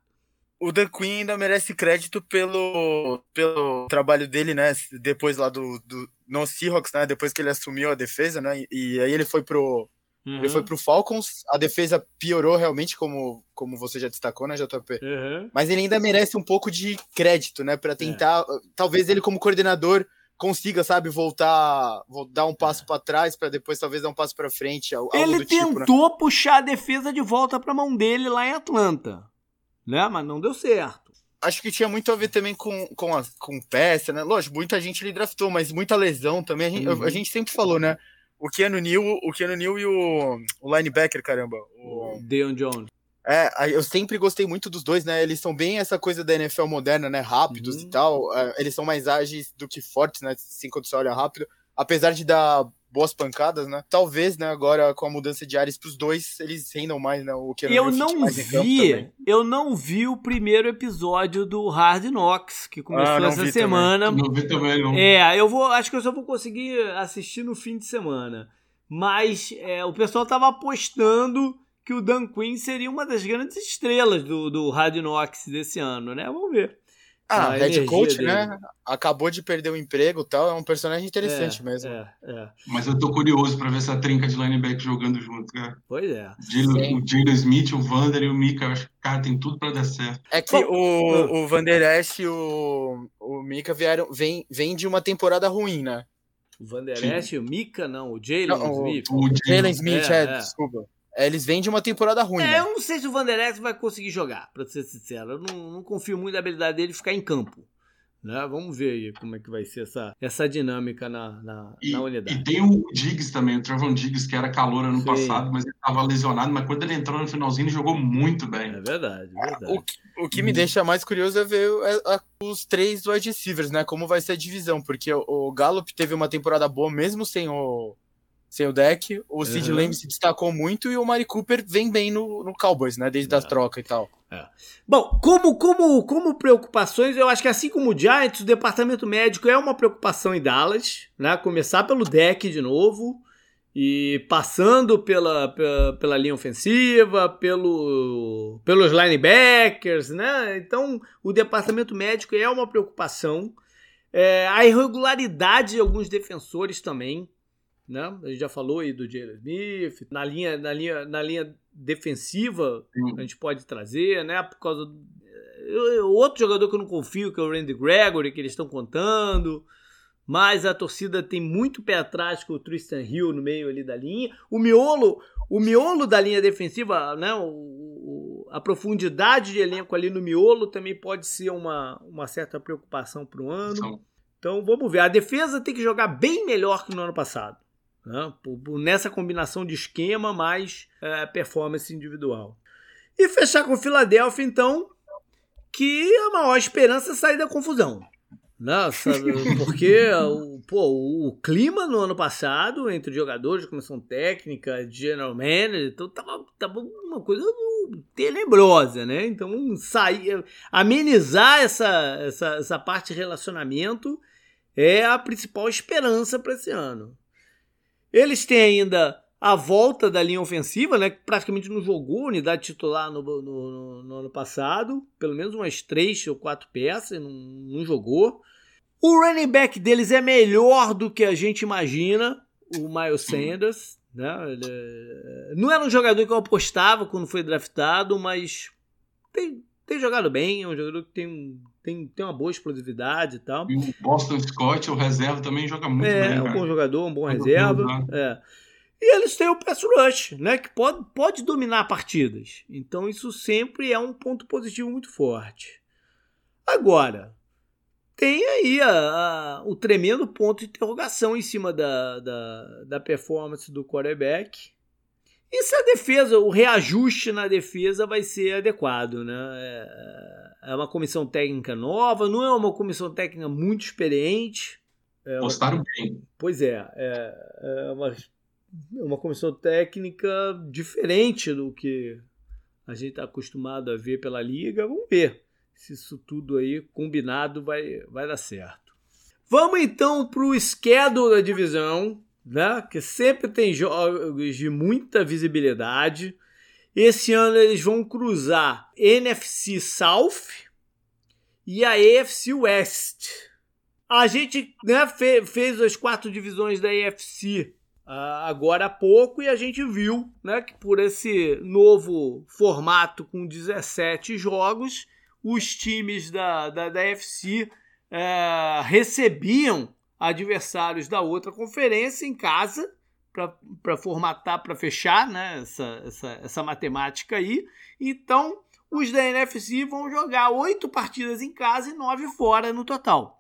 O Dan Quinn ainda merece crédito pelo, pelo trabalho dele, né? Depois lá do, do no Seahawks, né? Depois que ele assumiu a defesa, né? E aí ele foi pro, Uhum. Ele foi pro Falcons, a defesa piorou realmente, como, como você já destacou, né, JP? Uhum. Mas ele ainda merece um pouco de crédito, né, para tentar. É. Talvez ele, como coordenador, consiga, sabe, voltar, dar um passo é. para trás para depois talvez dar um passo para frente. Ele tentou tipo, né? puxar a defesa de volta para mão dele lá em Atlanta, né? Mas não deu certo. Acho que tinha muito a ver também com, com, a, com peça, né? Lógico, muita gente ele draftou, mas muita lesão também. A gente, uhum. a gente sempre falou, né? o Keanu Neal, o Keanu Neal e o, o linebacker, caramba. O Deon Jones. É, eu sempre gostei muito dos dois, né? Eles são bem essa coisa da NFL moderna, né? Rápidos uhum. e tal. É, eles são mais ágeis do que fortes, né? Assim, quando você olha rápido. Apesar de dar boas pancadas, né? Talvez, né, agora com a mudança de áreas pros dois, eles rendam mais, né? O que eu não vi, eu não vi o primeiro episódio do Hard Knocks, que começou ah, essa semana. Também. Não vi também, não. É, eu vou, acho que eu só vou conseguir assistir no fim de semana. Mas é, o pessoal tava apostando que o Dan Quinn seria uma das grandes estrelas do, do Hard Knocks desse ano, né? Vamos ver. Ah, head coach, dele. né? Acabou de perder o emprego e tal. É um personagem interessante é, mesmo. É, é. Mas eu tô curioso pra ver essa trinca de linebacker jogando junto, cara. Pois é. o Jalen Smith, o Vander e o Mika. Eu acho que, cara, tem tudo pra dar certo. É que o, o Vander Esch e o, o Mika vieram, vem, vem de uma temporada ruim, né? O Vander Esch e o Mika, não. O Jalen Smith. O, o Jalen Smith, é, é, desculpa. É, eles vêm de uma temporada ruim. É, né? eu não sei se o Vanderlecht vai conseguir jogar, pra ser sincero. Eu não, não confio muito na habilidade dele ficar em campo. Né? Vamos ver aí como é que vai ser essa, essa dinâmica na, na, e, na unidade. E tem o Diggs também, o Trevor Diggs, que era calor ano Sim. passado, mas ele estava lesionado, mas quando ele entrou no finalzinho, ele jogou muito bem. É verdade, é verdade. O, o que me deixa mais curioso é ver é, os três wide receivers, né? Como vai ser a divisão, porque o, o Gallup teve uma temporada boa mesmo sem o sem o deck. O Sid uhum. Lamb se destacou muito e o Mari Cooper vem bem no, no Cowboys, né? Desde é. a troca e tal. É. Bom, como, como, como preocupações, eu acho que assim como o Giants, o departamento médico é uma preocupação em Dallas, né? Começar pelo deck de novo e passando pela, pela, pela, linha ofensiva, pelo, pelos linebackers, né? Então, o departamento médico é uma preocupação. É, a irregularidade de alguns defensores também, né? A gente já falou aí do Jalen Smith, na linha, na linha, na linha defensiva a gente pode trazer, né? Por causa do... outro jogador que eu não confio, que é o Randy Gregory, que eles estão contando. Mas a torcida tem muito pé atrás com o Tristan Hill no meio ali da linha. O miolo, o miolo da linha defensiva, né? O, o, a profundidade de elenco ali no miolo também pode ser uma, uma certa preocupação para o ano. Então vamos ver. A defesa tem que jogar bem melhor que no ano passado né? nessa combinação de esquema mais é, performance individual. E fechar com Filadélfia, então, que a maior esperança é sair da confusão. Né? (laughs) Porque o, pô, o clima no ano passado, entre jogadores, comissão técnica, general manager, então tava, tava uma coisa tenebrosa, né? Então, sair, amenizar essa, essa, essa parte de relacionamento é a principal esperança para esse ano. Eles têm ainda a volta da linha ofensiva, né, que praticamente não jogou unidade titular no, no, no, no, ano passado, pelo menos umas três ou quatro peças, não, não jogou. O running back deles é melhor do que a gente imagina, o Miles Sanders. Né? Ele é... não era um jogador que eu apostava quando foi draftado, mas tem, tem jogado bem, é um jogador que tem, tem, tem uma boa explosividade e tal. E o Boston Scott, o reserva, também joga muito é, bem. É, um bom jogador, um bom reserva. É. E eles têm o pass rush, né? Que pode, pode dominar partidas. Então isso sempre é um ponto positivo muito forte. Agora, tem aí a, a, o tremendo ponto de interrogação em cima da, da, da performance do quarterback e se a defesa, o reajuste na defesa vai ser adequado, né? É, é uma comissão técnica nova, não é uma comissão técnica muito experiente. É Postaram bem. Pois é, é, é uma, é uma comissão técnica diferente do que a gente está acostumado a ver pela liga. Vamos ver se isso tudo aí combinado vai, vai dar certo. Vamos então para o schedule da divisão né? Que sempre tem jogos de muita visibilidade. Esse ano eles vão cruzar NFC South e a AFC West. A gente né, fe fez as quatro divisões da AFC uh, agora há pouco e a gente viu né, que por esse novo formato com 17 jogos, os times da, da, da AFC uh, eh, recebiam adversários da outra conferência em casa para formatar, para fechar né, essa, essa, essa matemática aí. Então, os da NFC vão jogar oito partidas em casa e nove fora no total.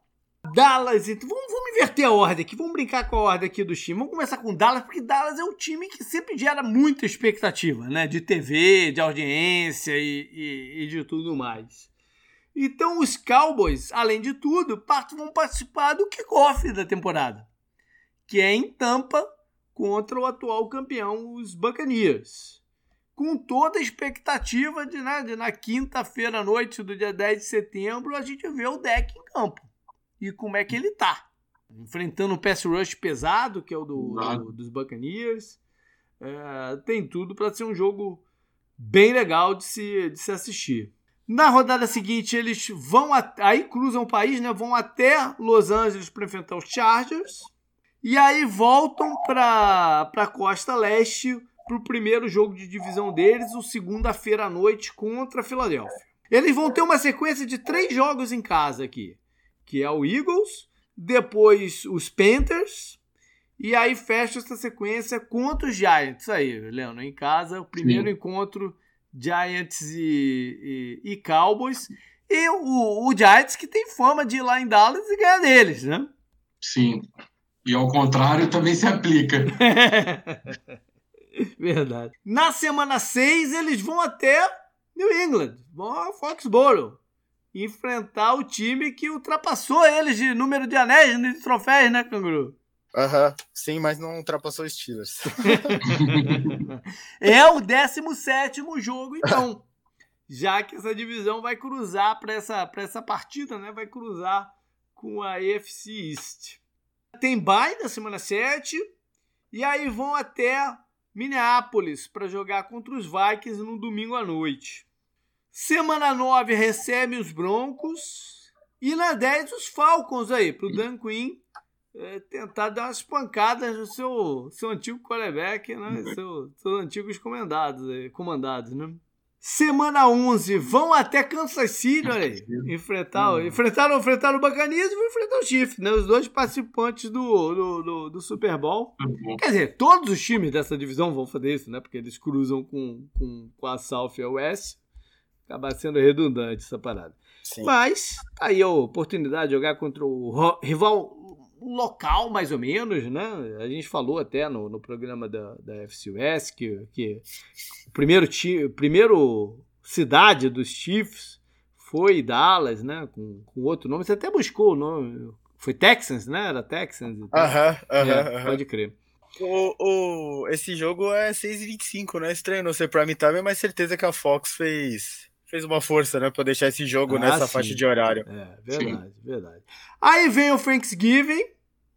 Dallas, vamos, vamos inverter a ordem aqui, vamos brincar com a ordem aqui do time. Vamos começar com Dallas, porque Dallas é um time que sempre gera muita expectativa, né? De TV, de audiência e, e, e de tudo mais. Então os Cowboys, além de tudo, vão participar do kickoff da temporada, que é em Tampa, contra o atual campeão, os Buccaneers. Com toda a expectativa de, né, de na quinta-feira à noite do dia 10 de setembro, a gente ver o deck em campo. E como é que ele tá. Enfrentando um pass rush pesado, que é o do, do dos Buccaneers. É, tem tudo para ser um jogo bem legal de se, de se assistir. Na rodada seguinte, eles vão a, aí cruzam o país, né? Vão até Los Angeles para enfrentar os Chargers. E aí voltam para a costa leste para o primeiro jogo de divisão deles, o segunda-feira à noite contra a Filadélfia. Eles vão ter uma sequência de três jogos em casa aqui, que é o Eagles, depois os Panthers, e aí fecha essa sequência contra os Giants aí, Leandro, em casa, o primeiro Sim. encontro Giants e, e, e, Cowboys. E o, o Giants que tem fama de ir lá em Dallas e ganhar deles, né? Sim. E ao contrário também se aplica. (laughs) Verdade. Na semana 6, eles vão até New England, vão a Foxborough enfrentar o time que ultrapassou eles de número de anéis, de troféus, né, Canguru? Aham, sim, mas não ultrapassou os Steelers. (laughs) é o 17 jogo, então. Já que essa divisão vai cruzar para essa, essa partida, né? Vai cruzar com a AFC East. Tem bye na semana 7 e aí vão até Minneapolis para jogar contra os Vikings no domingo à noite. Semana 9 recebe os Broncos e na 10 os Falcons aí, para o Dan Quinn é, tentar dar umas pancadas no seu, seu antigo quarterback, né? Uhum. Seu, seus antigos comandados, comandados, né? Semana 11, vão até Kansas City, olha aí. Enfrentar, uhum. enfrentaram, enfrentaram o Bacanias e vão enfrentar o Chiefs, né? Os dois participantes do, do, do, do Super Bowl. Uhum. Quer dizer, todos os times dessa divisão vão fazer isso, né? Porque eles cruzam com, com, com a South e a West. Acaba sendo redundante essa parada. Sim. Mas, aí a oportunidade de jogar contra o rival local, mais ou menos, né? A gente falou até no, no programa da, da FCUS que, que o primeiro, time, primeiro cidade dos Chiefs foi Dallas, né? Com, com outro nome. Você até buscou o nome. Foi Texans, né? Era Texans. Aham, aham. Pode crer. O, o, esse jogo é 6h25, né? Estranho não ser prime time, mas certeza que a Fox fez fez uma força, né, para deixar esse jogo ah, nessa sim. faixa de horário. É, verdade, sim. verdade. Aí vem o Thanksgiving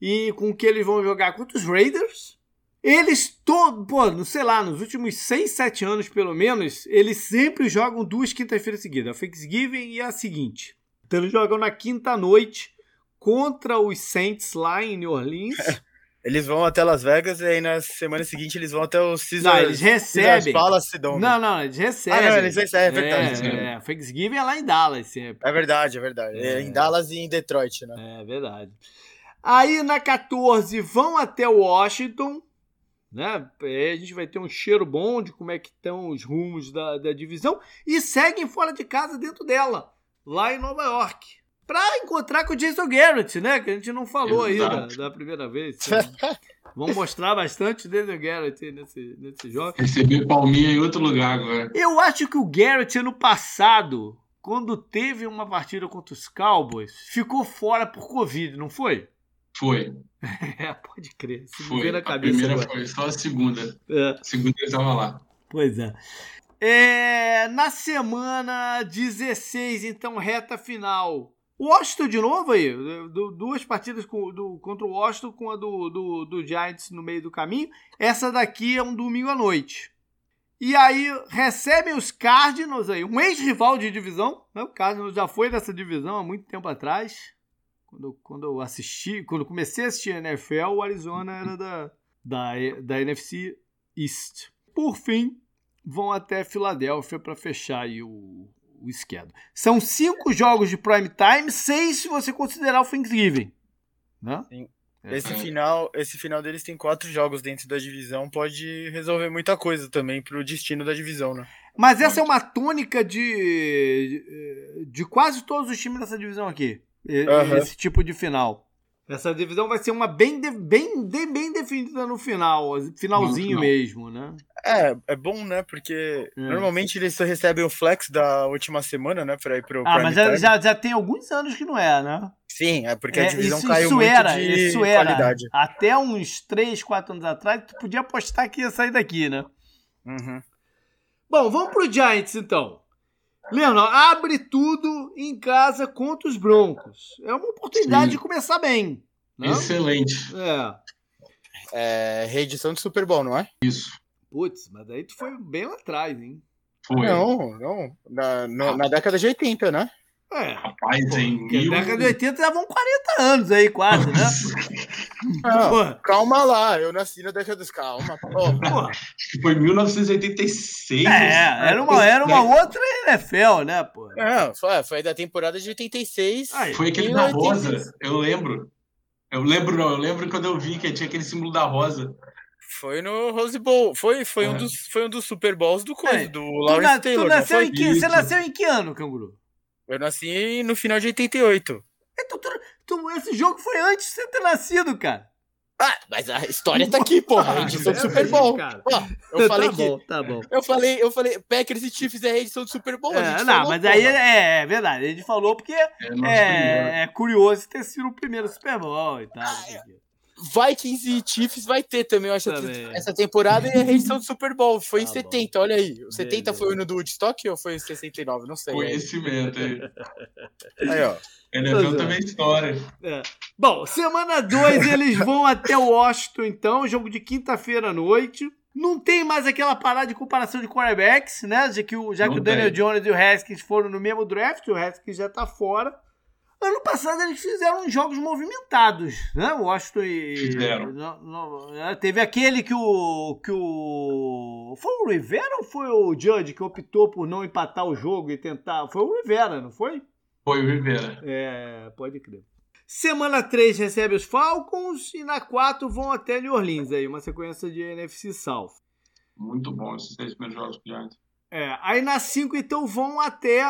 e com que eles vão jogar contra os Raiders. Eles todos, pô, sei lá, nos últimos 6, 7 anos pelo menos, eles sempre jogam duas quintas-feiras seguidas, a Thanksgiving e a seguinte. Então eles jogam na quinta noite contra os Saints lá em New Orleans. (laughs) Eles vão até Las Vegas e aí na semana seguinte eles vão até o Caesar. Não, eles recebem. Palace não, não, eles recebem. Ah, não, eles recebem, é verdade. É, é, Thanksgiving é lá em Dallas sempre. É verdade, é verdade. É. é. em Dallas e em Detroit, né? É verdade. Aí na 14 vão até Washington, né? Aí a gente vai ter um cheiro bom de como é que estão os rumos da, da divisão e seguem fora de casa dentro dela, lá em Nova York para encontrar com o Jason Garrett, né? Que a gente não falou Exato. aí da, da, primeira vez. (laughs) Vamos mostrar bastante o Jason Garrett nesse, nesse jogo. Receber palminha em outro lugar agora. Eu acho que o Garrett, ano passado, quando teve uma partida contra os Cowboys, ficou fora por Covid, não foi? Foi. (laughs) É, pode crer. Se foi. Na cabeça a primeira agora. foi, só a segunda. É. A segunda ele estava lá. Pois é. é. Na semana 16, então, reta final. Washington de novo aí, duas partidas com, do, contra o Washington com a do, do, do, Giants no meio do caminho. Essa daqui é um domingo à noite. E aí recebem os Cardinals aí, um ex-rival de divisão. Né? O Cardinals já foi dessa divisão há muito tempo atrás. Quando, quando eu assisti, quando comecei a assistir a NFL, o Arizona era da, da, da NFC East. Por fim, vão até Filadélfia para fechar aí o, o schedule. São cinco jogos de prime time, seis se você considerar o Thanksgiving. Né? Sim. É. Esse final, esse final deles tem quatro jogos dentro da divisão, pode resolver muita coisa também pro destino da divisão, né? Mas essa é uma tônica de, de quase todos os times dessa divisão aqui. Esse tipo de final. Essa divisão vai ser uma bem, de, bem, de, bem definida no final, finalzinho No final. mesmo, né? É, é bom, né? Porque É. normalmente eles só recebem o flex da última semana, né? Pra ir pro Ah, mas já, time. já, já tem alguns anos que não é, né? Sim, é porque É, a divisão isso, caiu isso muito era, de isso era. qualidade. Até uns 3, 4 anos atrás, tu podia apostar que ia sair daqui, né? Uhum. Bom, vamos pro Giants então. Leandro, abre tudo em casa contra os Broncos. É uma oportunidade Sim. de começar bem. Não? Excelente. É. É reedição do Super Bowl, não é? Isso. Putz, mas daí tu foi bem lá atrás, hein? Foi. Não, não. Na, no- na década de 80, né? É. Rapaz, Pô, em mil... década de 80 já vão 40 anos aí, quase, né? (laughs) Não, calma lá, eu nasci na década dos. Calma. Pô. Foi em 1986. É, era uma, era uma outra NFL, né, pô? não, foi, foi da temporada de 86. Aí. Foi aquele da 80. rosa, eu lembro. Eu lembro, não, eu lembro quando eu vi que tinha aquele símbolo da rosa. Foi no Rose Bowl. Foi, foi, um, É. dos, foi um dos Super Bowls do coisa, É. do Lawrence tu Taylor. não nasceu em que, você nasceu em que ano, canguru? Eu nasci no final de 88. Então, tu, tu- esse jogo foi antes de você ter nascido, cara. Ah, mas a história tá aqui, porra. A edição do Super Bowl. Cara. Ó, eu falei tá que. bom, tá bom. Eu falei, eu falei, Packers e Chiefs é a edição do Super Bowl. a É, gente não, falou, mas porra. aí é, é verdade. Ele falou porque É, é, é curioso ter sido o primeiro Super Bowl e tal. quê. Vikings e Chiefs vai ter também, eu acho, Também. essa temporada e a edição do Super Bowl. Foi em Tá bom. 70, olha aí. O 70 Beleza. foi o ano do Woodstock ou foi em 69? Não sei. Conhecimento aí. Aí, ó. Pois é. também é história. É. Bom, semana 2 eles vão até Washington, então, jogo de quinta-feira à noite. Não tem mais aquela parada de comparação de quarterbacks, né? Já que o, já que o Daniel tem. Jones e o Haskins foram no mesmo draft, o Haskins já tá fora. Ano passado eles fizeram uns jogos movimentados, né? O Washington e. Fizeram. não- não- é, teve aquele que o. que o. Foi o Rivera ou foi o Judge que optou por não empatar o jogo e tentar. Foi o Rivera, não foi? Foi o Rivera. É, pode crer. Semana 3 recebe os Falcons e na 4 vão até New Orleans aí, uma sequência de NFC South. Muito bom esses seis primeiros jogos Giants. É, aí na 5 então vão até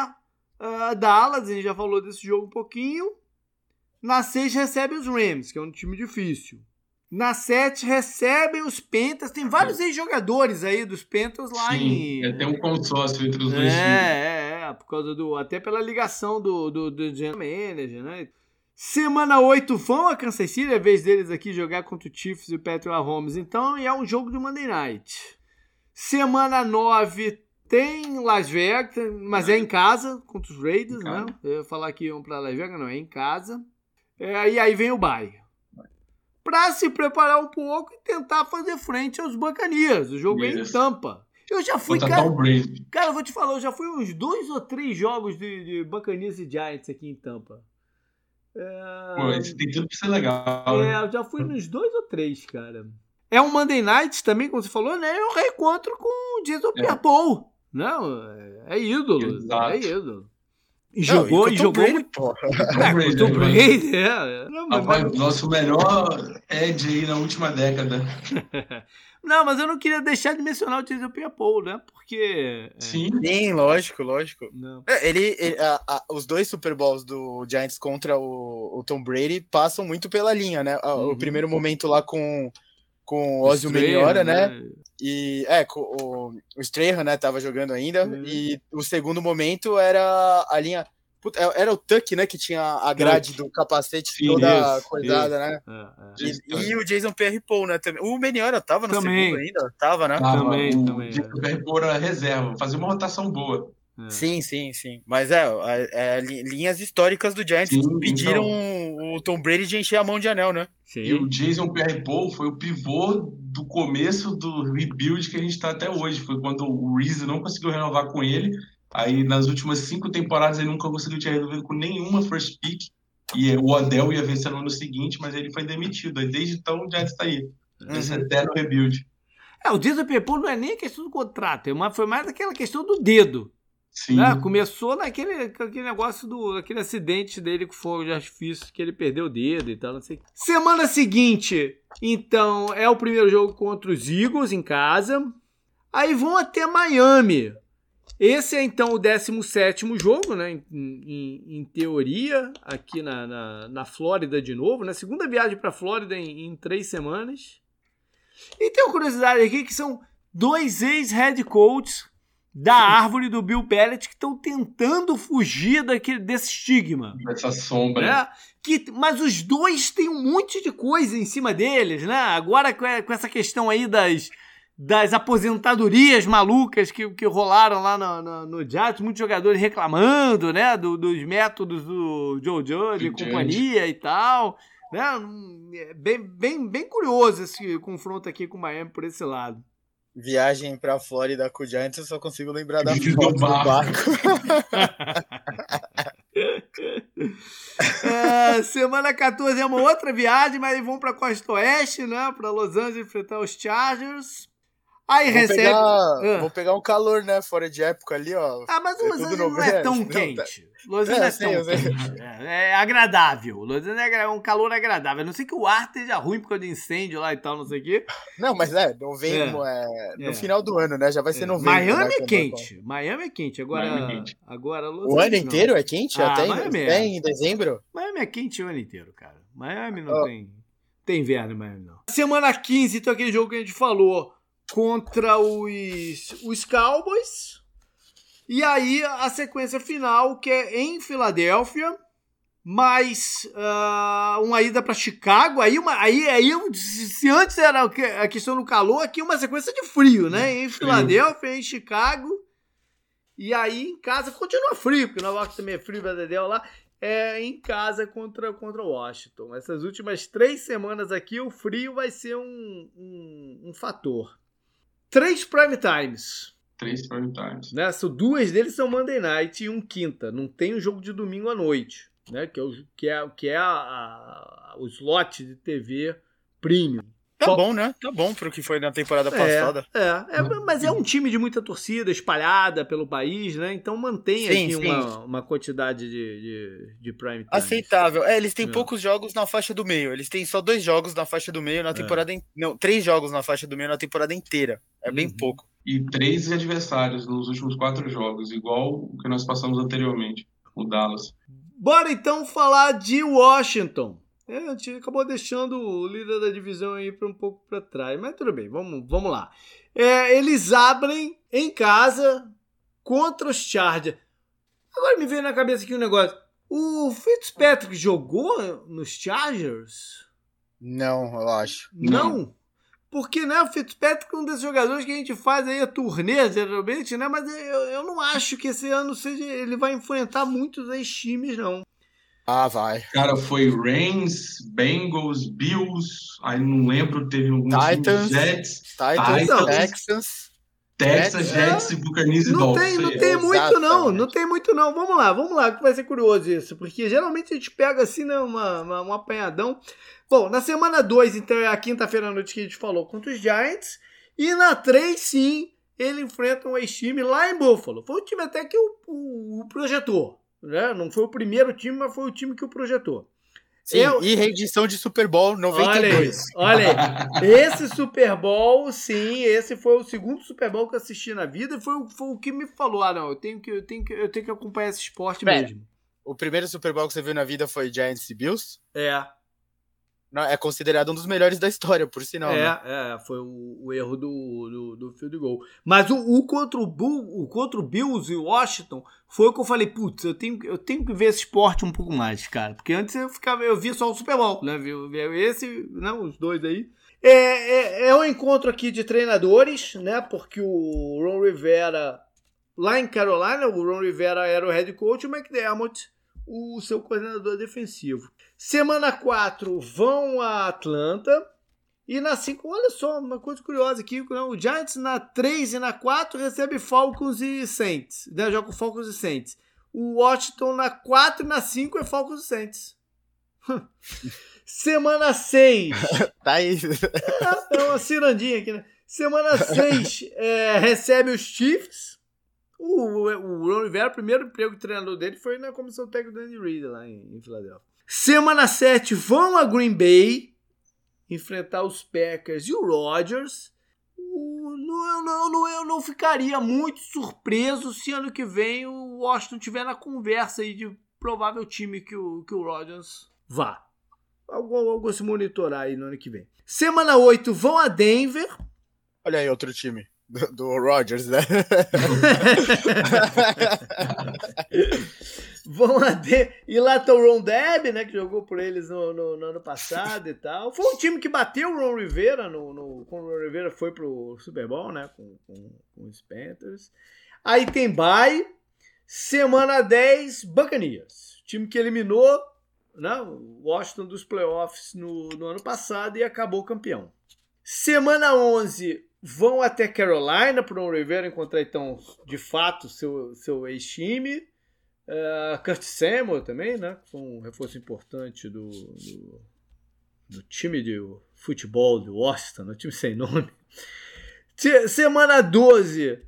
ah, Dallas, a gente já falou desse jogo um pouquinho. Na 6 recebe os Rams, que é um time difícil. Na 7 recebem os Panthers, tem vários ex-jogadores aí dos Panthers lá Sim, em... é, tem um consórcio entre os dois times. É, é, é, por causa do. Até pela ligação do, do, do general manager, né? Semana 8 vão a Kansas City, é a vez deles aqui jogar contra o Chiefs e o Patrick Mahomes, então, e é um jogo de Monday Night. Semana 9 tem Las Vegas, mas é em casa, contra os Raiders, né? Eu ia falar que iam pra Las Vegas, não, é em casa. É, e aí vem o bye. Pra se preparar um pouco e tentar fazer frente aos Buccaneers. O jogo é em Isso. Tampa. Eu já fui, cara. Cara, eu vou te falar, eu já fui uns dois ou três jogos de, de Buccaneers e Giants aqui em Tampa. É, Pô, esse tem tudo pra ser legal. é, né? eu já fui nos dois ou três, cara. É um Monday Night também, como você falou, né? É um reencontro com o Jason É. Pierre-Paul. Não, é, é ídolo. Exato. É ídolo. E Não, jogou, com e o Tom jogou Brady, muito. porra. É, Brady, (laughs) o Tom Brady, é. é. Não, mas- Rapaz, nosso melhor Ed aí na última década. (laughs) não, mas eu não queria deixar de mencionar o Jason Pierre-Paul, né? Porque... é, Sim. Sim, lógico, lógico. não. É, Ele, ele- a- a- os dois Super Bowls do Giants contra o, o Tom Brady passam muito pela linha, né? A- Uhum. O primeiro momento lá com, com o Ozzy Melhora, né? E é, com o, o Strahan, né, tava jogando ainda. Uhum. E o segundo momento era a linha. Puta, é, era o Tuck, né? Que tinha a grade do capacete Sim, toda isso, coisada, né? É, é. Isso, E, e o Jason Pierre Paul, né? Também. O Meniora tava no Também. segundo ainda? Tava, né? Tava Também, o também, Diego Verpor a reserva, fazer uma rotação boa. É. Sim, sim, sim. Mas é, é, li- linhas históricas do Giants Sim, pediram então. o Tom Brady de encher a mão de anel, né? Sim. E o Jason Pierre-Paul foi o pivô do começo do rebuild que a gente está até hoje. Foi quando o Reese não conseguiu renovar com ele. Aí nas últimas cinco temporadas ele nunca conseguiu ter resolvido com nenhuma first pick. E o Odell ia vencer no ano seguinte, mas ele foi demitido. Aí desde então o Giants está aí. Esse Uhum. eterno rebuild. É, o Jason Pierre-Paul não é nem a questão do contrato, é uma- foi mais aquela questão do dedo. Sim. né? Começou naquele aquele negócio do aquele acidente dele com fogo de artifício que ele perdeu o dedo e tal, não sei. Semana seguinte, então, é o primeiro jogo contra os Eagles em casa. Aí vão até Miami. Esse é então o 17 jogo, né? Em, em, em teoria, aqui na, na, na, Flórida de novo, né? Segunda viagem para Flórida em, em, três semanas. E tem uma curiosidade aqui que são dois ex-head coaches da árvore do Bill Belichick que estão tentando fugir daquele, desse estigma. Dessa sombra. Né? Que, mas os dois têm um monte de coisa em cima deles, né? Agora com essa questão aí das, das aposentadorias malucas que, que rolaram lá no, no, no Jazz, muitos jogadores reclamando, né? Do, dos métodos do Joe Judge e companhia e tal. Né? É bem, bem, bem curioso esse confronto aqui com o Miami por esse lado viagem pra Flórida com o Giants, eu só consigo lembrar da foto do barco. (laughs) é, semana 14 é uma outra viagem, mas vão pra Costa Oeste, né? Pra Los Angeles enfrentar os Chargers. Aí vou recebe. Pegar, ah. Vou pegar um calor, né? Fora de época ali, ó. Ah, mas o Los Angeles não é tão (laughs) quente. Los Angeles é, é tão quente. É, é agradável. Los Angeles é um calor agradável. A não sei que o ar esteja ruim por causa de incêndio lá e tal, não sei o quê. Não, mas é, novembro é, é no final do ano, né? Já vai ser novembro. Miami né, é quente. Miami é quente. Agora, Miami é quente. agora Los O ano inteiro é quente? Ah, até, em, até em dezembro? Miami é quente o ano inteiro, cara. Miami não oh. tem. Tem inverno em Miami, não. Semana 15, então aquele jogo que a gente falou contra os, os Cowboys. E aí a sequência final, que é em Filadélfia, mais uh, uma ida para Chicago. Aí, uma, aí, aí se antes era a questão do calor, aqui uma sequência de frio, né? Em Filadélfia, em Chicago. E aí em casa continua frio, porque Nova York também é frio, verdadeiro lá. É em casa contra, contra Washington. Essas últimas três semanas aqui, o frio vai ser um, um, um fator. Três prime times. Três prime times. Né? duas deles são Monday Night e um quinta. Não tem um jogo de domingo à noite, né? Que é, o, que é, que é a, a, o slot de TV premium. Tá Só... bom, né? Tá bom pro que foi na temporada passada. É, é, é, mas é um time de muita torcida, espalhada pelo país, né? Então mantém sim, aqui sim. Uma, uma quantidade de, de, de prime time. Aceitável. É, eles têm é. poucos jogos na faixa do meio. Eles têm só dois jogos na faixa do meio na é. temporada. In... Não, três jogos na faixa do meio na temporada inteira. É uhum. bem pouco. E três adversários nos últimos quatro jogos, igual o que nós passamos anteriormente, o Dallas. Bora então falar de Washington. É, acabou deixando o líder da divisão aí para um pouco para trás, mas tudo bem, vamos, vamos lá. É, eles abrem em casa contra os Chargers. Agora me veio na cabeça aqui um negócio. O Fitzpatrick jogou nos Chargers? Não, eu acho. Não? Não. Porque, né, o Fitzpatrick é um desses jogadores que a gente faz aí a turnê, geralmente, né? Mas eu, eu não acho que esse ano seja, ele vai enfrentar muitos ex-times, não. Ah, vai. Cara, foi Rams, Bengals, Bills, aí não lembro, teve algum Titans, Jets, Titans, Titans, Texans. Texas, Jets, e Buccaneers e Não tem, não tem muito não, não tem muito não. Vamos lá, vamos lá, que vai ser curioso isso, porque geralmente a gente pega assim, né, uma, uma, um apanhadão. Bom, na semana 2, então é a quinta-feira à noite que a gente falou contra os Giants, e na 3, sim, ele enfrenta um ex-time lá em Buffalo. Foi o time até que o, o, o projetou. Né? Não foi o primeiro time, mas foi o time que o projetou. Sim, eu... e reedição de Super Bowl 92. Olha aí, olha aí. Esse Super Bowl, sim, esse foi o segundo Super Bowl que eu assisti na vida e foi, foi o que me falou: ah, não, eu tenho que, eu tenho que, eu tenho que acompanhar esse esporte Pera, mesmo. O primeiro Super Bowl que você viu na vida foi Giants e Bills? É é considerado um dos melhores da história, por sinal. É, né? é foi o, o erro do, do, do, field goal. Mas o, o, contra o, Bull, o contra o Bills e o Washington foi o que eu falei, putz, eu tenho, eu tenho que ver esse esporte um pouco mais, cara. Porque antes eu ficava, eu via só o Super Bowl, né? Esse, não, os dois aí. É, é, é um encontro aqui de treinadores, né? Porque o Ron Rivera, lá em Carolina, o Ron Rivera era o head coach, o McDermott, o seu coordenador defensivo. Semana 4 vão a Atlanta. E na 5, olha só, uma coisa curiosa aqui: né? o Giants na 3 e na 4 recebe Falcons e Saints. Né? Joga com Falcons e Saints. O Washington na 4 e na 5 é Falcons e Saints. (laughs) Semana 6. (laughs) tá aí. É, é uma cirandinha aqui, né? Semana 6 (laughs) é, recebe os Chiefs. O, o, Ron Rivera, o primeiro emprego de treinador dele foi na comissão técnica do Andy Reid lá em, em Filadélfia. Semana 7 vão a Green Bay enfrentar os Packers e o Rodgers. não, não, não, eu não ficaria muito surpreso se ano que vem o Washington tiver na conversa aí de provável time que o, que o Rodgers vá. Algo, algo se monitorar aí no ano que vem. Semana 8 vão a Denver. Olha aí outro time do, Rodgers, né? (laughs) vão Denver. E lá tá o Ron Deb, né? Que jogou por eles no, no, no, ano passado e tal. Foi um time que bateu o Ron Rivera no, no, quando o Ron Rivera foi pro Super Bowl, né? Com, com, com os Panthers. Aí tem bye. Semana 10, Buccaneers. Time que eliminou né, o Washington dos playoffs no, no ano passado e acabou campeão. Semana 11, vão até Carolina para o Rivera encontrar, então, de fato, seu, seu ex-time. Uh, Kurt Samuel também, né? Foi um reforço importante do, do, do time de futebol de Washington, no time sem nome. Semana 12, uh,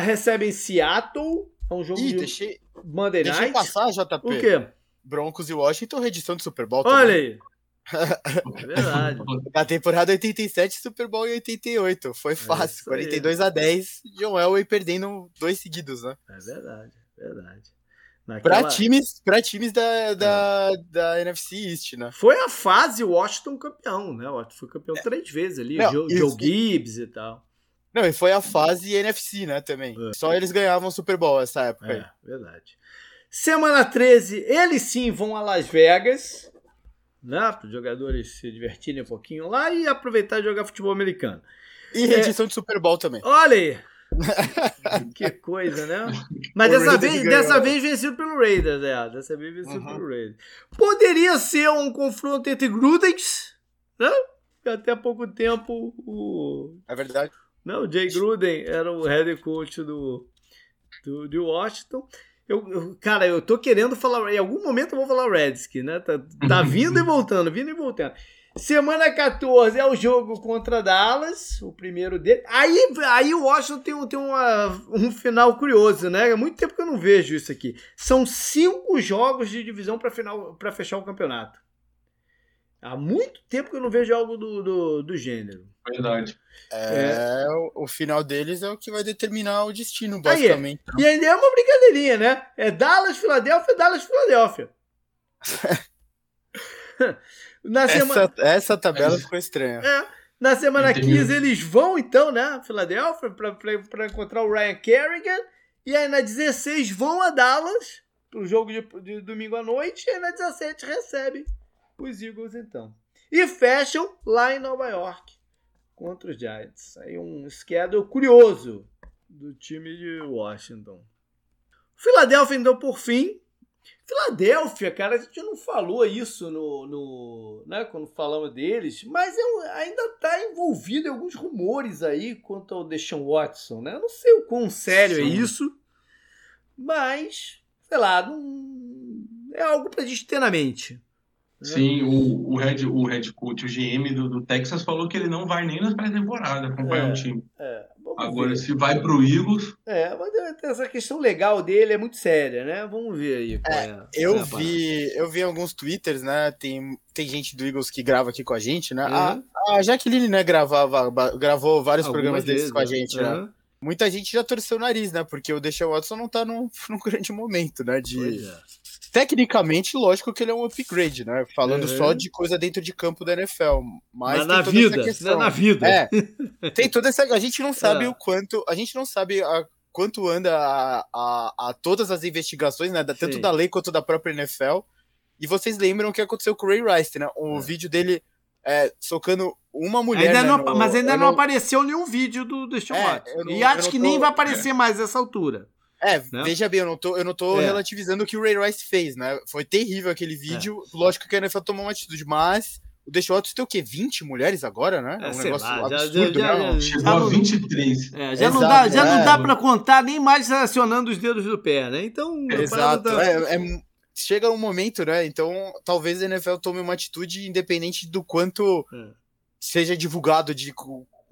recebem Seattle é um jogo Ih, de deixei, Monday deixei Night. passar, JP. O quê? Broncos e Washington, redição do Super Bowl Olha também. aí. (laughs) É verdade. Na temporada 87, Super Bowl em 88. Foi fácil. isso aí. 42 a 10. John Elway perdendo dois seguidos, né? É verdade, verdade. Pra Naquela- times, pra times da, da, da NFC East, né? Foi a fase Washington campeão, né? Washington foi campeão três vezes ali. Não, Joe, Joe Gibbs e tal. Não, e foi a fase NFC, né, também. É. Só eles ganhavam Super Bowl essa época aí. É, verdade. Semana 13, eles sim vão a Las Vegas, né? Para os jogadores se divertirem um pouquinho lá e aproveitar e jogar futebol americano. E redição de Super Bowl também. Olha aí! (laughs) que coisa, né? Mas O dessa vez, ganhou. dessa vez vencido pelo Raiders, é. Dessa vez vencido Uhum. pelo Raiders. Poderia ser um confronto entre Grudens, né? Até há pouco tempo o, É verdade. não, o Jay Gruden era o head coach do, do, de Washington. Eu, eu- cara, eu tô querendo falar. Em algum momento eu vou falar Redskins, né? Tá, tá (laughs) vindo e voltando, vindo e voltando. Semana 14 é o jogo contra Dallas, o primeiro dele. Aí, aí o Washington tem, um, tem uma, um final curioso, né? Há muito tempo que eu não vejo isso aqui. São cinco jogos de divisão para final para fechar o campeonato. Há muito tempo que eu não vejo algo do, do, do gênero. Verdade. É, O, o final deles é o que vai determinar o destino, Aí, basicamente. E ainda é uma brincadeirinha, né? É Dallas, Filadélfia, Dallas, Filadélfia. (laughs) na, semana, Essa, essa tabela É. ficou estranha. é, na semana Entendi. 15 eles vão, então, né? Filadélfia, para encontrar o Ryan Kerrigan. E aí na 16 vão a Dallas, pro jogo de, de domingo à noite. E aí na 17 recebem os Eagles, então. E fecham lá em Nova York contra os Giants. Aí um schedule curioso do time de Washington. Filadélfia, então, por fim. Filadélfia, cara, a gente não falou isso no, no né, quando falamos deles, mas eu, ainda está envolvido em alguns rumores aí quanto ao Deshaun Watson, né? Eu não sei o quão sério é Sim. isso, mas, sei lá, não, é algo pra gente ter na mente. Sim, o, o, head, o head coach, o GM do, do Texas, falou que ele não vai nem na pré-temporada acompanhar É. o time. É, Agora, ver. se vai pro Eagles, É, mas essa questão legal dele é muito séria, né? Vamos ver aí. é, é Eu parada. vi, eu vi alguns twitters, né? Tem, tem gente do Eagles que grava aqui com a gente, né? Uhum. A, a Jaqueline, né, gravava, gravou vários Algumas programas desses vezes, com a né? gente, né? Uhum. Muita gente já torceu o nariz, né? Porque o Deshaun Watson não tá num, (laughs) num grande momento, né? De, Pois é. Tecnicamente, lógico que ele é um upgrade, né? Falando Uhum. só de coisa dentro de campo da NFL. Mas, Mas tem na toda vida, essa questão. né? na vida. É, tem toda essa. A gente não sabe É. o quanto. A gente não sabe a, quanto anda a, a, a todas as investigações, né? da- tanto da lei quanto da própria NFL. E vocês lembram o que aconteceu com o Ray Rice, né? O É. vídeo dele é, socando uma mulher. Ainda né, não, no- mas ainda eu não, apareceu nenhum vídeo do Deshaun É, não- E acho não que tô- nem vai aparecer mais nessa altura. É, né? veja bem, eu não tô, eu não tô É. relativizando o que o Ray Rice fez, né? Foi terrível aquele vídeo. Lógico que a NFL tomou uma atitude, mas o Deshaun tem o quê? 20 mulheres agora, né? É, um sei negócio lá, já- absurdo, já- né? já- chegou já a não- 23. É, já não Exato, dá, já não é. dá para contar nem mais acionando os dedos do pé, né? Então, Exato. tá- É, é- chega um momento, né? Então, talvez a NFL tome uma atitude independente do quanto É. seja divulgado, de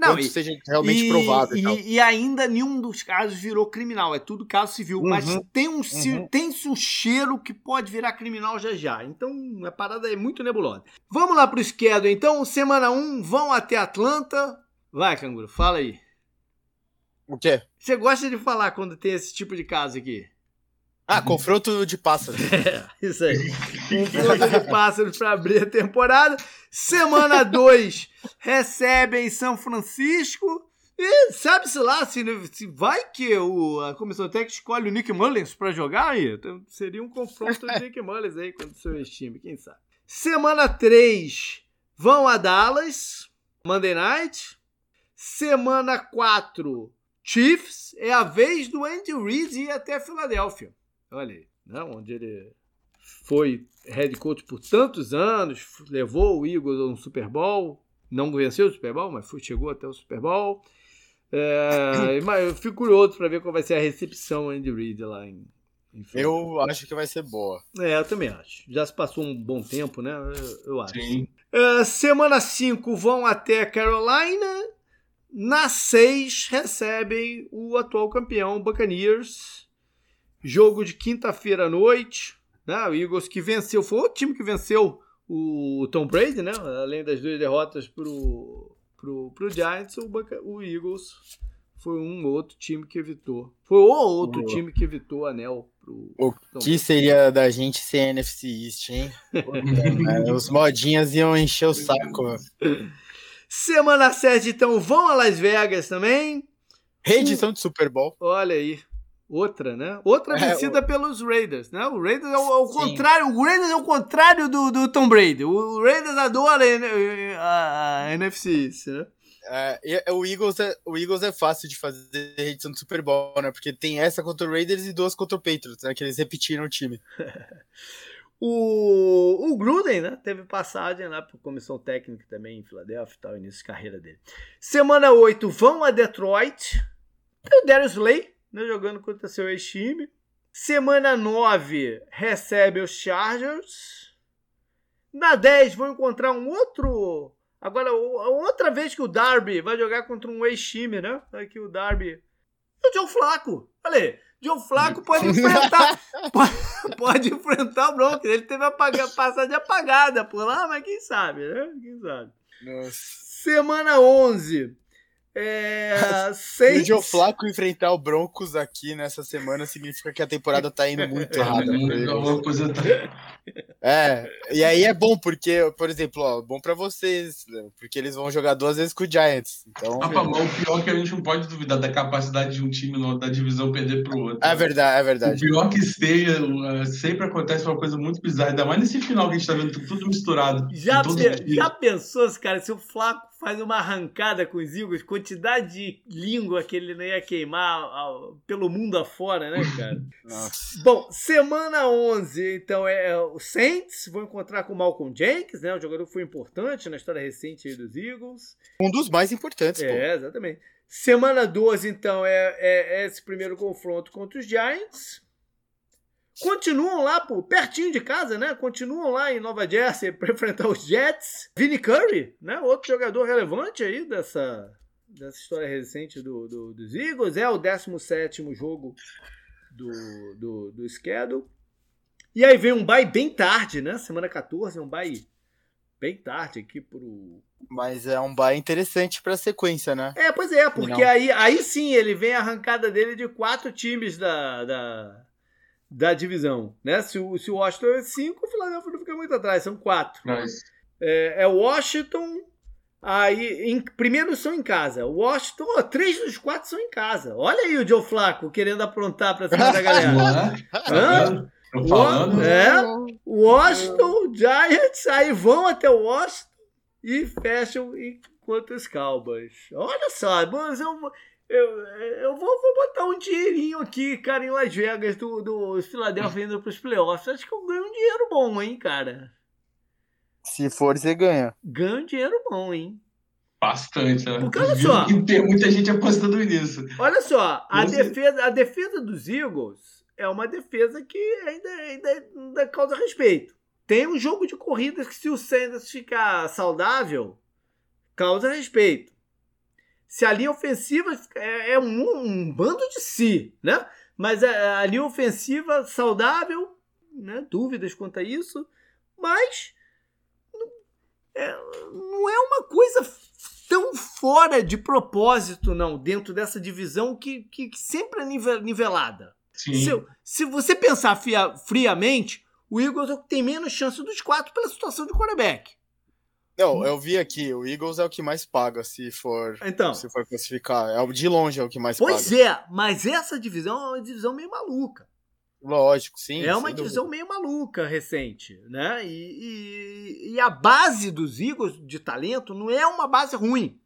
Não, e- seja realmente e, provado. E, e- e ainda nenhum dos casos virou criminal, é tudo caso civil. Uhum, Mas tem um, uhum. tem-se um cheiro que pode virar criminal já já. Então a parada é muito nebulosa. Vamos lá pro schedule então. Semana 1, vão até Atlanta. Vai, canguru, fala aí. O quê? Você gosta de falar quando tem esse tipo de caso aqui? Ah, confronto de pássaros. (laughs) É, isso aí. Confronto de pássaros para abrir a temporada. Semana 2 recebem São Francisco. E sabe-se lá se, se vai que o, a comissão técnica escolhe o Nick Mullins para jogar aí. Então, seria um confronto de Nick Mullins aí contra o seu time, quem sabe. Semana 3 vão a Dallas, Monday Night. Semana 4, Chiefs. É a vez do Andy Reid ir até Filadélfia. Olha aí, né? onde ele foi head coach por tantos anos, levou o Eagles a um Super Bowl, não venceu o Super Bowl, mas foi, chegou até o Super Bowl. É, (coughs) mas eu fico curioso para ver qual vai ser a recepção Andy Reid lá em, em Eu acho que vai ser boa. É, eu também acho. Já se passou um bom tempo, né? Eu, eu acho. Sim. É, semana 5 vão até Carolina. Na 6 recebem o atual campeão Buccaneers Jogo de quinta-feira à noite. Né? O Eagles que venceu, foi o time que venceu o Tom Brady, né? Além das duas derrotas pro, pro, pro Giants, o, o Eagles foi um outro time que evitou. Foi o outro time que evitou o anel pro. O que seria da gente sem NFC East, hein? (laughs) Os modinhas iam encher o saco. Semana 7, então, vão a Las Vegas também. Reedição de Super Bowl. Olha aí. Outra, né? Outra é, vencida o... pelos Raiders, né? O Raiders é o, é o contrário, o Raiders é o contrário do, do Tom Brady. O Raiders adora a, a, a NFC, né? É, o, Eagles é, o Eagles é fácil de fazer edição do Super Bowl, né? Porque tem essa contra o Raiders e duas contra o Patriots, né? Que eles repetiram o time. (laughs) o, o Gruden, né? Teve passagem lá por comissão técnica também em Filadélfia e tal, início de carreira dele. Semana 8, vão a Detroit. Tem o Darius Slay, né, jogando contra seu ex-time. Semana 9 recebe os Chargers. Na 10 vão encontrar um outro. Agora, outra vez que o Darby vai jogar contra um ex-time, né? Aqui o Darby. O Joe Flaco. Olha. Joe Flaco pode enfrentar. (laughs) pode, pode, enfrentar o Broncos. Ele teve a passagem apagada por lá, mas quem sabe, né? Quem sabe. Nossa. Semana 11. É, (laughs) seis... O Joe Flaco enfrentar o Broncos aqui nessa semana significa que a temporada tá indo muito (laughs) errada. (laughs) É, e aí é bom, porque, por exemplo, ó, bom pra vocês, né, porque eles vão jogar duas vezes com o Giants. Então, ah, o pior é que a gente não pode duvidar da capacidade de um time da divisão perder pro outro. É verdade, é verdade. O pior que esteja, sempre acontece uma coisa muito bizarra, ainda mais nesse final que a gente tá vendo tudo misturado. Já, já pensou, cara, se o Flaco faz uma arrancada com os Eagles, quantidade de língua que ele não ia queimar ao, pelo mundo afora, né, cara? (laughs) Bom, semana 11, então, é o Saints, vão encontrar com o Malcolm Jenkins, né? Um jogador que foi importante na história recente dos Eagles. Um dos mais importantes, É, pô. exatamente. Semana 12, então, é, é, é esse primeiro confronto contra os Giants. Continuam lá, pô, pertinho de casa, né? Continuam lá em Nova Jersey (laughs) para enfrentar os Jets. Vinnie Curry, né? Outro jogador relevante aí dessa, dessa história recente do, do, dos Eagles. É o 17 jogo do, do, do schedule. E aí vem um bye bem tarde, né? Semana 14, um bye bem tarde aqui pro. Mas é um bye interessante para a sequência, né? É, pois é, porque aí, aí sim ele vem a arrancada dele de quatro times da, da, da divisão. Né? Se, o, se o Washington é 5, o Philadelphia não fica muito atrás, são 4. Nice. É, é Washington. Aí, em, primeiro são em casa. Washington, oh, três dos quatro são em casa. Olha aí o Joe Flaco querendo aprontar pra cima da (laughs) galera. Hã? Tô falando. É, Washington, Giants, aí vão até Washington e fecham enquanto os Cowboys. Olha só, mas eu, eu, eu vou, vou, botar um dinheirinho aqui, cara, em Las Vegas, do, do Philadelphia indo pros playoffs. Acho que eu ganho um dinheiro bom, hein, cara. Se for, você ganha. Ganha um dinheiro bom, hein. Bastante, né? Porque olha só. Tem muita gente apostando nisso. Olha só, a defesa, a defesa dos Eagles é uma defesa que ainda, ainda, ainda causa respeito. Tem um jogo de corridas que, se o Sanders ficar saudável, causa respeito se a linha ofensiva é, é um, um, bando de si, né? Mas a, a linha ofensiva saudável, né? Dúvidas quanto a isso, mas não é, não é uma coisa tão fora de propósito, não, dentro dessa divisão que, que, que sempre é nivelada. Se, se, você pensar fria, friamente, o Eagles é o que tem menos chance dos quatro pela situação de quarterback. Não, eu vi aqui, o Eagles é o que mais paga se for, então, se for classificar. É, de longe é o que mais pois paga. Pois é, mas essa divisão é uma divisão meio maluca. Lógico, sim. É uma divisão meio maluca recente, né? E, e, e, a base dos Eagles de talento não é uma base ruim.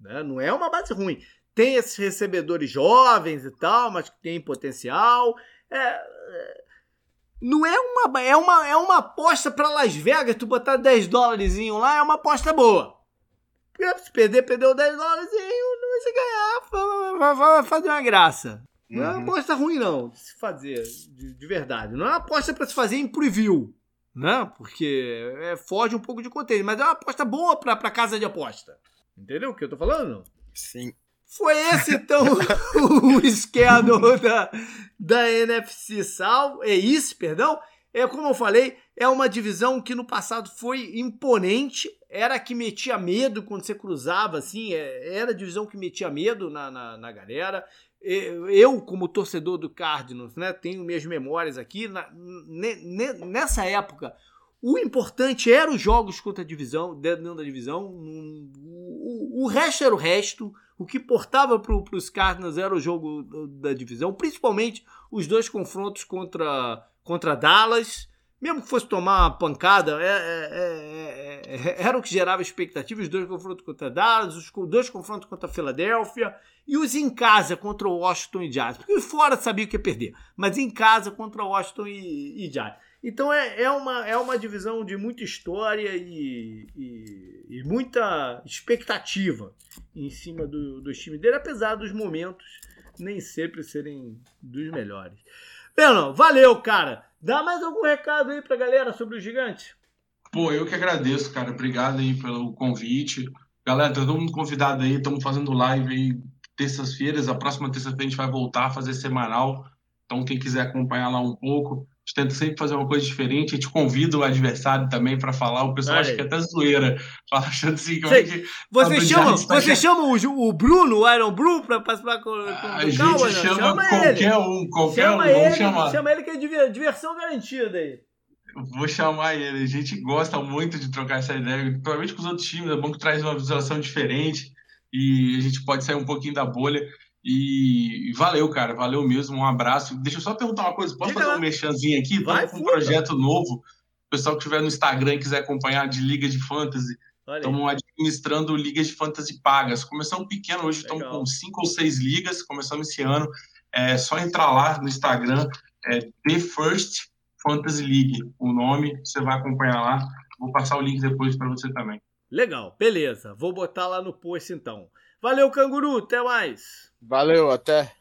Né? Não é uma base ruim. Tem esses recebedores jovens e tal, mas que tem potencial. É, é não é uma é uma é uma aposta para Las Vegas, tu botar 10 dólares lá é uma aposta boa. Se perder, perdeu 10 dólares, se ganhar, vai, fazer uma graça. Não é uma uhum. aposta ruim, não, de se fazer, de, de verdade. Não é uma aposta para se fazer em preview, né? Porque é, foge um pouco de contexto, mas é uma aposta boa para casa de aposta. Entendeu o que eu tô falando? Sim. Foi esse, então, (laughs) o esquerdo da, da NFC Sal. É isso, perdão. É como eu falei, é uma divisão que no passado foi imponente, era a que metia medo quando você cruzava, assim, é, era a divisão que metia medo na, na, na galera. Eu, como torcedor do Cardinals, né, tenho minhas memórias aqui. Na, nessa época, o importante era os jogos contra a divisão, dentro da divisão. O, o resto era o resto. O que portava para os Cardinals era o jogo da divisão, principalmente os dois confrontos contra, contra Dallas. Mesmo que fosse tomar uma pancada, é, é, é, era o que gerava expectativa. Os dois confrontos contra Dallas, os dois confrontos contra a Filadélfia e os em casa contra o Washington e Jazz. Porque fora sabia que ia perder, mas em casa contra o Washington e, e Jazz. Então é, é, uma, é uma divisão de muita história e, e, e muita expectativa em cima do, dos times dele, apesar dos momentos nem sempre serem dos melhores. Pena, valeu, cara. Dá mais algum recado aí pra galera sobre o gigante? Pô, eu que agradeço, cara. Obrigado aí pelo convite. Galera, tá todo mundo convidado aí, estamos fazendo live aí terças-feiras. A próxima terça-feira a gente vai voltar a fazer semanal. Então, quem quiser acompanhar lá um pouco, tenta sempre fazer uma coisa diferente. A gente convida o adversário também para falar. O pessoal acha que é até zoeira. Fala (laughs) achando assim que, que você chama, você chama o, o Bruno, o Iron Blue, para participar com, com A gente chama, chama, qualquer ele. um, qualquer chama um. Ele, vamos chamar. Chama ele que é diversão garantida aí. Vou chamar ele. A gente gosta muito de trocar essa ideia, provavelmente com os outros times. É bom que traz uma visualização diferente e a gente pode sair um pouquinho da bolha. E valeu, cara, valeu mesmo, um abraço. Deixa eu só perguntar uma coisa, posso Diga fazer um mexanzinho aqui? Vai, com um projeto novo. O pessoal que estiver no Instagram e quiser acompanhar de Liga de Fantasy, estamos administrando ligas de fantasy pagas. Começamos pequeno, hoje Legal. estamos com cinco ou seis ligas, começamos esse ano. É só entrar lá no Instagram, é The First Fantasy League, o nome, você vai acompanhar lá. Vou passar o link depois para você também. Legal, beleza. Vou botar lá no post então. Valeu, canguru, até mais. Valeu, até.